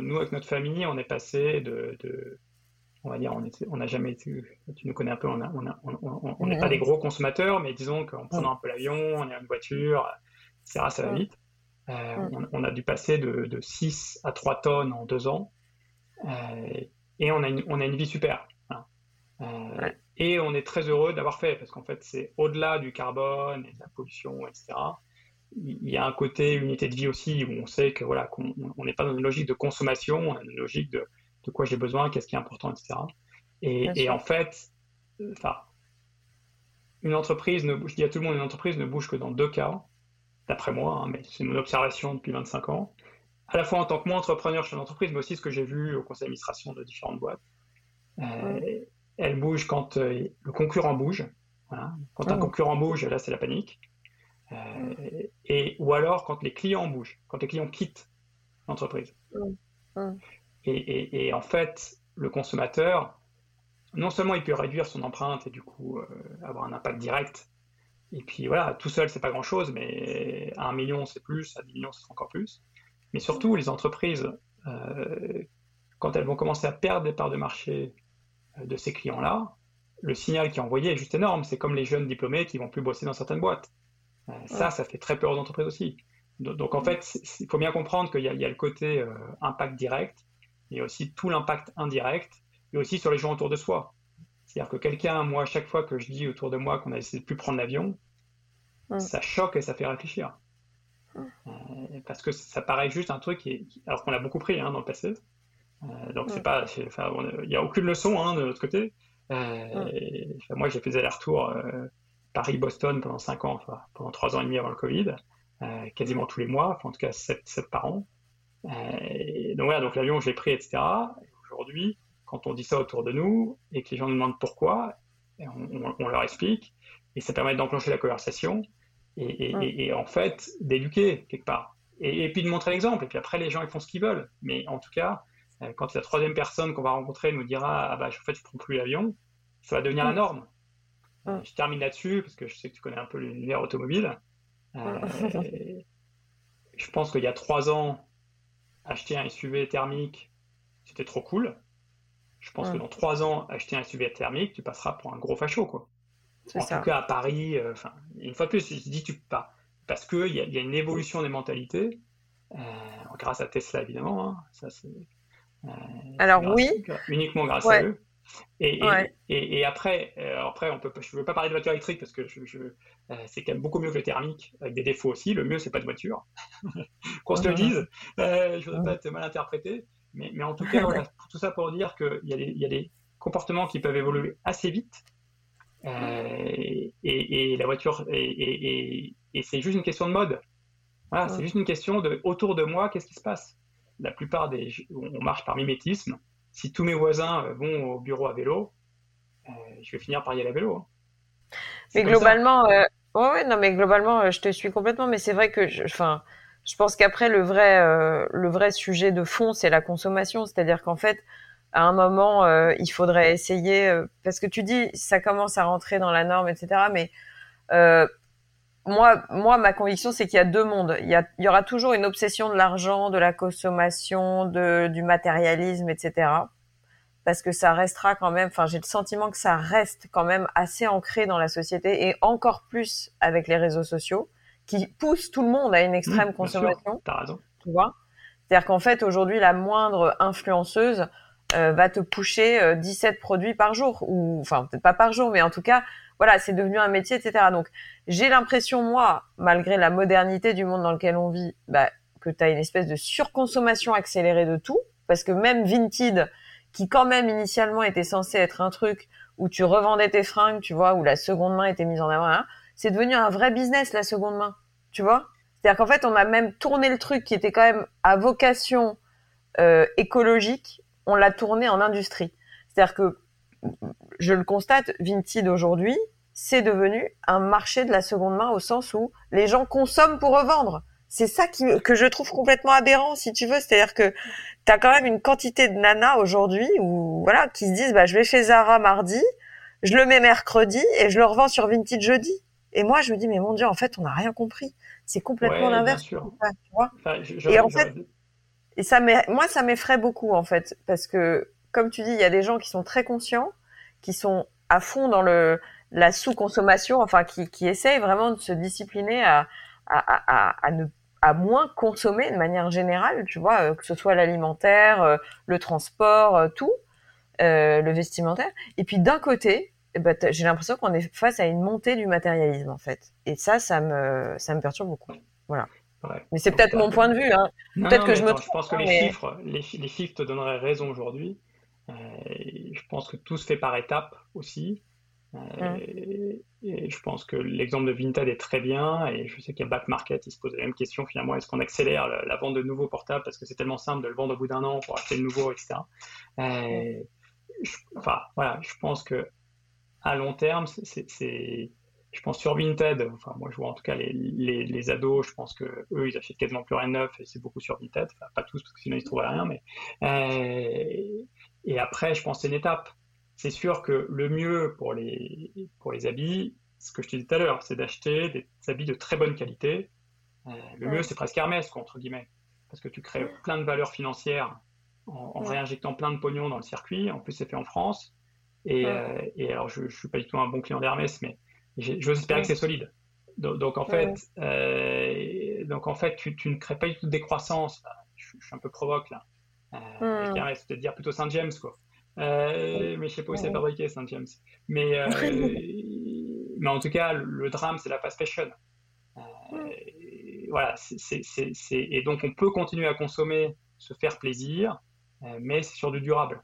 nous avec notre famille, on est passé de, de on va dire, on n'a jamais été, tu nous connais un peu, on n'est pas des gros consommateurs, mais disons qu'en prenant un peu l'avion, on est en voiture, etc., ça va vite. Euh, on, a dû passer de, 6 à 3 tonnes en 2 ans. Euh, et on a, une, on a une vie super. Hein. Euh, et on est très heureux d'avoir fait, parce qu'en fait, c'est au-delà du carbone et de la pollution, etc. Il y a un côté unité de vie aussi, où on sait que voilà, qu'on n'est pas dans une logique de consommation, on a une logique de, de quoi j'ai besoin, qu'est-ce qui est important, etc. Et, en fait, enfin, une entreprise, ne, je dis à tout le monde, une entreprise ne bouge que dans deux cas, d'après moi, hein, mais c'est mon observation depuis 25 ans, à la fois en tant que moi entrepreneur chez l'entreprise, mais aussi ce que j'ai vu au conseil d'administration de différentes boîtes. Euh, elle bouge quand euh, le concurrent bouge. Quand un concurrent bouge, là, c'est la panique. Euh, et, ou alors quand les clients bougent, quand les clients quittent l'entreprise. Et, en fait, le consommateur, non seulement il peut réduire son empreinte et du coup euh, avoir un impact direct, et puis voilà, tout seul c'est pas grand chose, mais à un million c'est plus, à 10 millions c'est encore plus. Mais surtout, les entreprises, euh, quand elles vont commencer à perdre des parts de marché de ces clients-là, le signal qui est envoyé est juste énorme. C'est comme les jeunes diplômés qui vont plus bosser dans certaines boîtes. Euh, ça, ça fait très peur aux entreprises aussi. Donc, en fait, il faut bien comprendre qu'il y, a le côté euh, impact direct, mais aussi tout l'impact indirect, et aussi sur les gens autour de soi. C'est-à-dire que quelqu'un, moi, chaque fois que je dis autour de moi qu'on a essayé de plus prendre l'avion, ça choque et ça fait réfléchir. Euh, parce que ça paraît juste un truc qui, alors qu'on a beaucoup pris hein, dans le passé. Donc c'est pas, il n'y a aucune leçon hein, de notre côté. moi, j'ai fait des allers-retours Paris-Boston pendant 5 ans, enfin, pendant 3 ans et demi avant le Covid, euh, quasiment tous les mois, enfin, en tout cas 7, par an. Euh, donc voilà, donc l'avion, j'ai pris, etc. Aujourd'hui, quand on dit ça autour de nous et que les gens nous demandent pourquoi, on, leur explique et ça permet d'enclencher la conversation et, en fait d'éduquer quelque part. Et, puis de montrer l'exemple. Et puis après, les gens ils font ce qu'ils veulent. Mais en tout cas, euh, quand la troisième personne qu'on va rencontrer nous dira ah bah en fait je prends plus l'avion, ça va devenir la norme. Mm. Je termine là-dessus parce que je sais que tu connais un peu l'univers automobile. Euh, je pense qu'il y a trois ans, acheter un SUV thermique, c'était trop cool. Je pense que dans trois ans, acheter un SUV thermique, tu passeras pour un gros facho, quoi. En tout cas, à Paris, euh, une fois de plus, je dis tu pas. Parce qu'il y, a, y a une évolution des mentalités, euh, grâce à Tesla, évidemment. Hein. ça, Alors, oui. Uniquement grâce à eux. Et, et, après, euh, après on peut, je ne veux pas parler de voiture électrique parce que je, euh, c'est quand même beaucoup mieux que le thermique, avec des défauts aussi. Le mieux, c'est pas de voiture. Qu'on se le dise, euh, je ne veux pas être mal interprété. Mais, mais en tout cas, tout ça pour dire qu'il y, a des, y a des comportements qui peuvent évoluer assez vite. et, la voiture, et, c'est juste une question de mode. Voilà, c'est juste une question de autour de moi, qu'est-ce qui se passe? La plupart des. On marche par mimétisme si tous mes voisins euh, vont au bureau à vélo, euh, je vais finir par y aller à vélo. Hein. Mais globalement, euh, ouais, non, mais globalement, je te suis complètement. Mais c'est vrai que, je, enfin, je pense qu'après le vrai, le vrai sujet de fond, c'est la consommation. C'est-à-dire qu'en fait, à un moment, il faudrait essayer, parce que tu dis, ça commence à rentrer dans la norme, etc. Mais moi, moi, ma conviction, c'est qu'il y a deux mondes. Il y, a, il y aura toujours une obsession de l'argent, de la consommation, de, du matérialisme, etc. Parce que ça restera quand même. Enfin, j'ai le sentiment que ça reste quand même assez ancré dans la société et encore plus avec les réseaux sociaux qui poussent tout le monde à une extrême mmh, consommation. T'as raison. Tu vois? C'est-à-dire qu'en fait, aujourd'hui, la moindre influenceuse euh, va te pusher 17 euh, produits par jour ou enfin peut-être pas par jour, mais en tout cas voilà, c'est devenu un métier, etc. Donc, j'ai l'impression, moi, malgré la modernité du monde dans lequel on vit, bah, que tu as une espèce de surconsommation accélérée de tout, parce que même Vinted, qui quand même initialement était censé être un truc où tu revendais tes fringues, tu vois, où la seconde main était mise en avant, hein, c'est devenu un vrai business, la seconde main, tu vois C'est-à-dire qu'en fait, on a même tourné le truc qui était quand même à vocation euh, écologique, on l'a tourné en industrie. C'est-à-dire que je le constate, Vinted aujourd'hui, c'est devenu un marché de la seconde main au sens où les gens consomment pour revendre. C'est ça qui, que je trouve complètement aberrant, si tu veux. C'est-à-dire que tu as quand même une quantité de nanas aujourd'hui où, voilà, qui se disent, bah, je vais chez Zara mardi, je le mets mercredi et je le revends sur Vinted jeudi. Et moi, je me dis, mais mon Dieu, en fait, on n'a rien compris. C'est complètement l'inverse. Vois et en fait, et ça moi, ça m'effraie beaucoup, en fait, parce que, comme tu dis, il y a des gens qui sont très conscients, qui sont à fond dans le la sous-consommation, enfin qui, qui essayent vraiment de se discipliner à, à, à, à, ne à moins consommer de manière générale, tu vois, euh, que ce soit l'alimentaire, euh, le transport, euh, tout, le vestimentaire. Et puis d'un côté, eh ben, j'ai l'impression qu'on est face à une montée du matérialisme en fait. Et ça, ça me ça me perturbe beaucoup. Voilà. Mais c'est peut-être mon point de vue. Hein. Peut-être que je me trompe. Je pense que les chiffres, les, les chiffres te donneraient raison aujourd'hui. Euh, je pense que tout se fait par étapes aussi. Euh, et, je pense que l'exemple de Vinted est très bien. Et je sais qu'il y a Back Market, il se pose la même question finalement est-ce qu'on accélère la, vente de nouveaux portables parce que c'est tellement simple de le vendre au bout d'un an pour acheter le nouveau, etc. Euh, enfin, voilà, je pense que à long terme, c'est. Je pense sur Vinted, enfin moi je vois en tout cas les, les, ados, je pense que eux ils achètent quasiment plus rien de neuf et c'est beaucoup sur Vinted, enfin, pas tous parce que sinon ils ne trouveraient rien, mais et après, je pense c'est une étape. C'est sûr que le mieux pour les, pour les habits, ce que je te disais tout à l'heure, c'est d'acheter des habits de très bonne qualité. Euh, le mieux, c'est presque Hermès, entre guillemets. Parce que tu crées plein de valeurs financières en, réinjectant plein de pognon dans le circuit. En plus, c'est fait en France. Et, et alors, je ne suis pas du tout un bon client d'Hermès, mais j'ose espérer que c'est solide. Donc, en fait, donc en fait tu, tu, ne crées pas du tout de décroissance. Je, suis un peu provoque là. Euh, mmh. Je dire plutôt Saint James quoi. Euh, mais je sais pas où c'est fabriqué Saint James. Mais, euh, mais en tout cas, le drame, c'est la fast fashion. voilà, c'est, et donc on peut continuer à consommer, se faire plaisir, mais c'est sur du durable.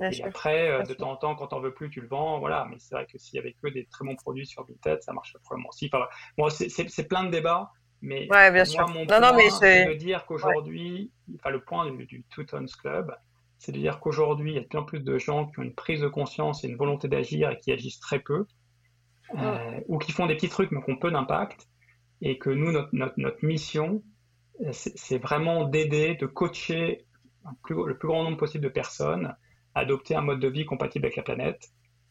Et après, de temps en temps, quand on veut plus, tu le vends, voilà. Mais c'est vrai que s'il y avait que des très bons produits sur Vinted, ça marche probablement aussi. Enfin, bon, c'est plein de débats. Mais ouais, bien sûr. mon non, point, c'est de dire qu'aujourd'hui, enfin, le point du, du Two Tons Club, c'est de dire qu'aujourd'hui, il y a de plus en plus de gens qui ont une prise de conscience et une volonté d'agir et qui agissent très peu, euh, ou qui font des petits trucs mais qui ont peu d'impact, et que nous, notre, notre, notre mission, c'est vraiment d'aider, de coacher le plus grand nombre possible de personnes adopter un mode de vie compatible avec la planète,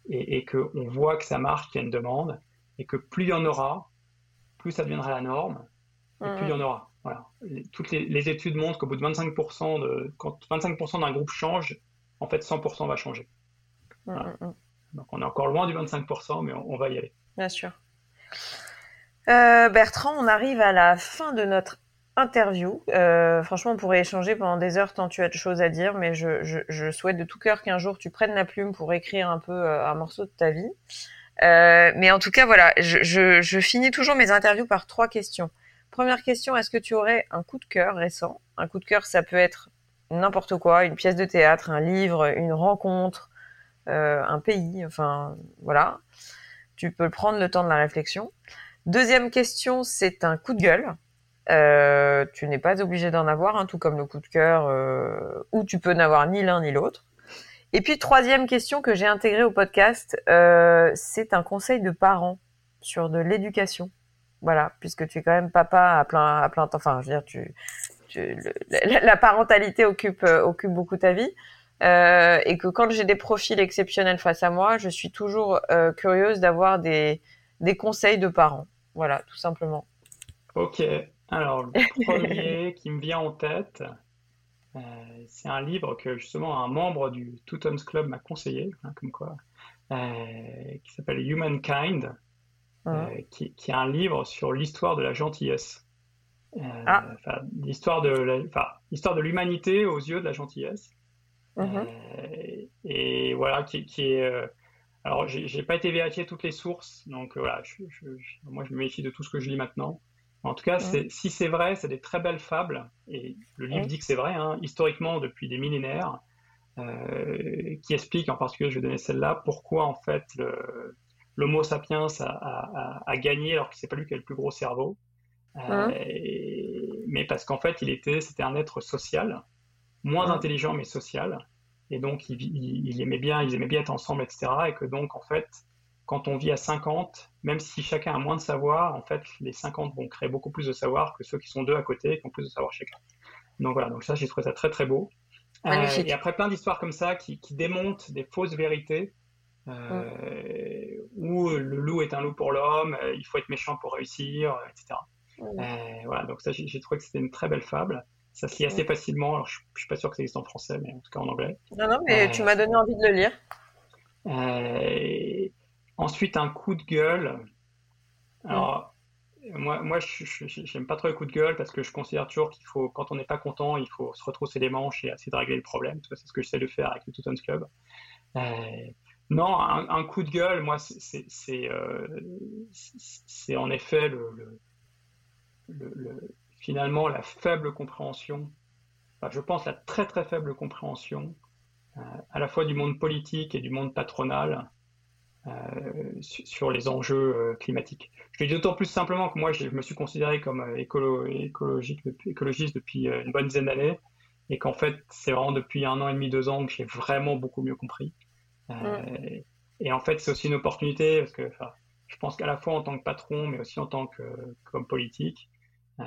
et, et qu'on voit que ça marche, qu'il y a une demande, et que plus il y en aura, plus ça deviendra la norme, et plus il y en aura. Voilà. toutes les, études montrent qu'au bout de 25%, de, quand 25% d'un groupe change, en fait 100% va changer. Donc on est encore loin du 25%, mais on, va y aller. Bien sûr. Euh, Bertrand, on arrive à la fin de notre interview. Euh, franchement, on pourrait échanger pendant des heures tant tu as de choses à dire, mais je, souhaite de tout cœur qu'un jour tu prennes la plume pour écrire un peu euh, un morceau de ta vie. mais en tout cas, voilà, je, finis toujours mes interviews par trois questions. Première question, est-ce que tu aurais un coup de cœur récent? Un coup de cœur, ça peut être n'importe quoi, une pièce de théâtre, un livre, une rencontre, euh, un pays, enfin voilà. Tu peux prendre le temps de la réflexion. Deuxième question, c'est un coup de gueule. Euh, tu n'es pas obligé d'en avoir, un, tout comme le coup de cœur, euh, ou tu peux n'avoir ni l'un ni l'autre. Et puis troisième question que j'ai intégrée au podcast, c'est un conseil de parents sur de l'éducation. Voilà, puisque tu es quand même papa à plein, à plein temps. Enfin, je veux dire, tu, la, parentalité occupe, euh, occupe beaucoup ta vie. Euh, et que quand j'ai des profils exceptionnels face à moi, je suis toujours euh, curieuse d'avoir des, des conseils de parents. Voilà, tout simplement. Ok. Alors, le premier qui me vient en tête, c'est un livre que justement un membre du Two Club m'a conseillé, hein, comme quoi, qui s'appelle Humankind. Euh, qui, est un livre sur l'histoire de la gentillesse. Euh, ah. l'histoire de l'histoire de l'humanité aux yeux de la gentillesse. Mhm. Euh, et voilà, qui, est. alors, j'ai pas été vérifier toutes les sources, donc voilà, moi je me méfie de tout ce que je lis maintenant. En tout cas, si c'est vrai, c'est des très belles fables, et le livre dit que c'est vrai, hein, historiquement depuis des millénaires, qui expliquent, en particulier, je vais donner celle-là, pourquoi en fait l'Homo sapiens a, gagné alors que c'est pas lui qui a le plus gros cerveau. Euh, mais parce qu'en fait, il était, c'était un être social, moins intelligent mais social. Et donc, il, aimait bien, ils aimaient bien être ensemble, etc. Et que donc, en fait, quand on vit à 50, même si chacun a moins de savoir, en fait, les 50 vont créer beaucoup plus de savoir que ceux qui sont deux à côté qui ont plus de savoir chacun. Donc voilà, donc ça, j'ai trouvé ça très très beau. Euh, et après, plein d'histoires comme ça qui, qui, démontent des fausses vérités euh, où le loup est un loup pour l'homme, euh, il faut être méchant pour réussir, euh, etc. voilà, donc ça, j'ai trouvé que c'était une très belle fable. Ça se lit assez facilement. Alors, je, ne suis pas sûr que ça existe en français, mais en tout cas en anglais. Non, non, mais tu m'as donné envie de le lire. Ensuite, un coup de gueule. Alors, moi, moi je n'aime pas trop les coups de gueule parce que je considère toujours qu'il faut, quand on n'est pas content, il faut se retrousser les manches et essayer de régler le problème. C'est ce que j'essaie de faire avec le Toutons Club. Non, un, coup de gueule, moi, c'est euh, en effet le, finalement la faible compréhension, je pense la très très faible compréhension euh, à la fois du monde politique et du monde patronal euh, sur les enjeux climatiques. Je le dis d'autant plus simplement que moi, je me suis considéré comme écologiste depuis une bonne dizaine d'années et qu'en fait, c'est vraiment depuis un an et demi, deux ans que j'ai vraiment beaucoup mieux compris. Euh, et en fait, c'est aussi une opportunité parce que je pense qu'à la fois en tant que patron, mais aussi en tant que comme politique, euh,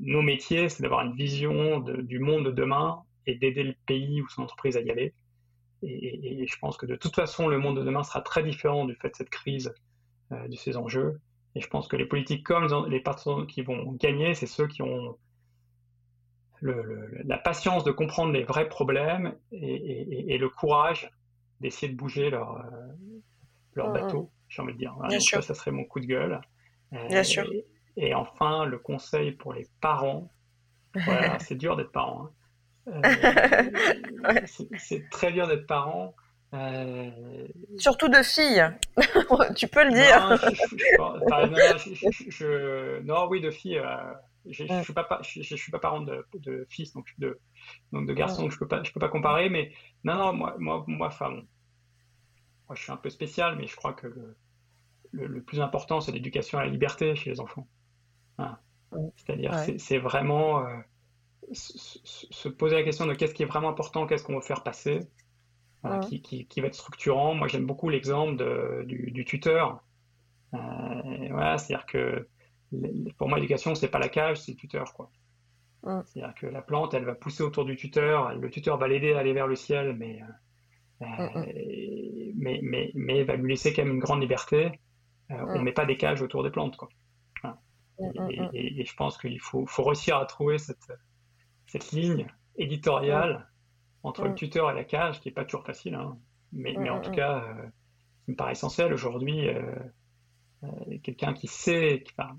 nos métiers, c'est d'avoir une vision de, du monde de demain et d'aider le pays ou son entreprise à y aller. Et, je pense que de toute façon, le monde de demain sera très différent du fait de cette crise, euh, de ces enjeux. Et je pense que les politiques comme les patrons qui vont gagner, c'est ceux qui ont le, la patience de comprendre les vrais problèmes et, et le courage d'essayer de bouger leur, euh, leur bateau, j'ai envie de dire. Voilà, Bien donc sûr. ça, ça serait mon coup de gueule. Euh, Bien sûr. Et, et enfin, le conseil pour les parents. Voilà, c'est dur d'être parent. hein. Euh, Ouais. c'est- très dur d'être parent. Euh, Surtout de filles. tu peux le dire. non, je, je- je- je- enfin, non, non, je- je- je- non, oui, de filles. euh, je Mm. suis pas, parent de, de fils, donc de, donc de garçons, donc je peux pas, je peux pas comparer. Mais non, non, moi, moi, moi, je suis un peu spécial, mais je crois que le, le, le plus important, c'est l'éducation à la liberté chez les enfants. Hein. Mm. C'est-à-dire, Ouais. c'est vraiment euh, se, se- se poser la question de qu'est-ce qui est vraiment important, qu'est-ce qu'on veut faire passer, voilà, Mm. qui, qui, qui va être structurant. Moi, j'aime beaucoup l'exemple du, du tuteur. Euh, voilà, c'est-à-dire que pour moi, l'éducation, c'est pas la cage, c'est le tuteur, quoi. Mm. C'est-à-dire que la plante, elle va pousser autour du tuteur, le tuteur va l'aider à aller vers le ciel, mais, euh, Mm, mais, mais, mais va lui laisser quand même une grande liberté. Euh, On Mm. met pas des cages autour des plantes, quoi. Mm, mm, Et, mm. et- et je pense qu'il faut, faut réussir à trouver cette, cette ligne éditoriale entre le tuteur et la cage, qui est pas toujours facile, hein. mais, mais en tout cas, euh, qui me paraît essentiel aujourd'hui. euh, euh, quelqu'un qui sait, enfin,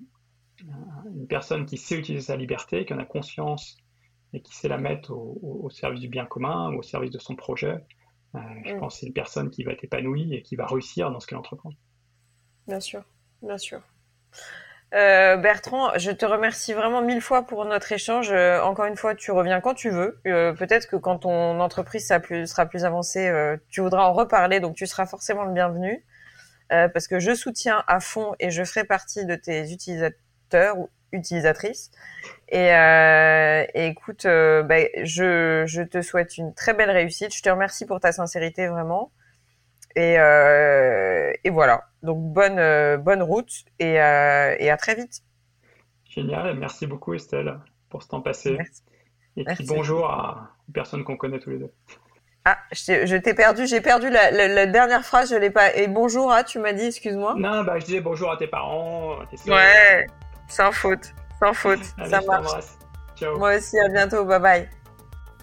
une personne qui sait utiliser sa liberté, qui en a conscience et qui sait la mettre au, service du bien commun au service de son projet, euh, je Mm. pense que c'est une personne qui va être épanouie et qui va réussir dans ce qu'elle entreprend. Bien sûr, bien sûr. Euh, Bertrand, je te remercie vraiment mille fois pour notre échange. Euh, encore une fois, tu reviens quand tu veux. Euh, Peut-être que quand ton entreprise sera plus, sera plus avancée, euh, tu voudras en reparler, donc tu seras forcément le bienvenu. Euh, parce que je soutiens à fond et je ferai partie de tes utilisateurs ou utilisatrices. Et, euh, écoute, ben, je, je te souhaite une très belle réussite. Je te remercie pour ta sincérité vraiment. Et, et voilà. Donc bonne euh, bonne route et, euh, et à très vite. Génial, merci beaucoup Estelle pour ce temps passé. Merci. Et puis bonjour à aux personnes qu'on connaît tous les deux. Ah, je t'ai perdu. J'ai perdu la, la, la dernière phrase. Je l'ai pas. Et bonjour à. Tu m'as dit. Excuse-moi. Non, bah je disais bonjour à tes parents, à tes. Ouais. Sans faute. Sans faute. Allez, Ça marche. Ciao. Moi aussi. À bientôt. Bye bye.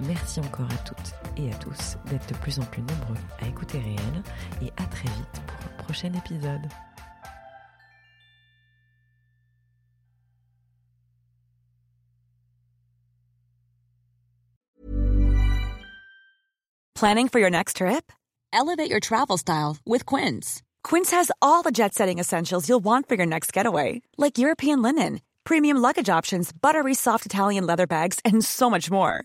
Merci encore à toutes et à tous d'être de plus en plus nombreux à écouter Réel et à très vite pour un prochain épisode. Planning for your next trip? Elevate your travel style with Quince. Quince has all the jet setting essentials you'll want for your next getaway, like European linen, premium luggage options, buttery soft Italian leather bags, and so much more.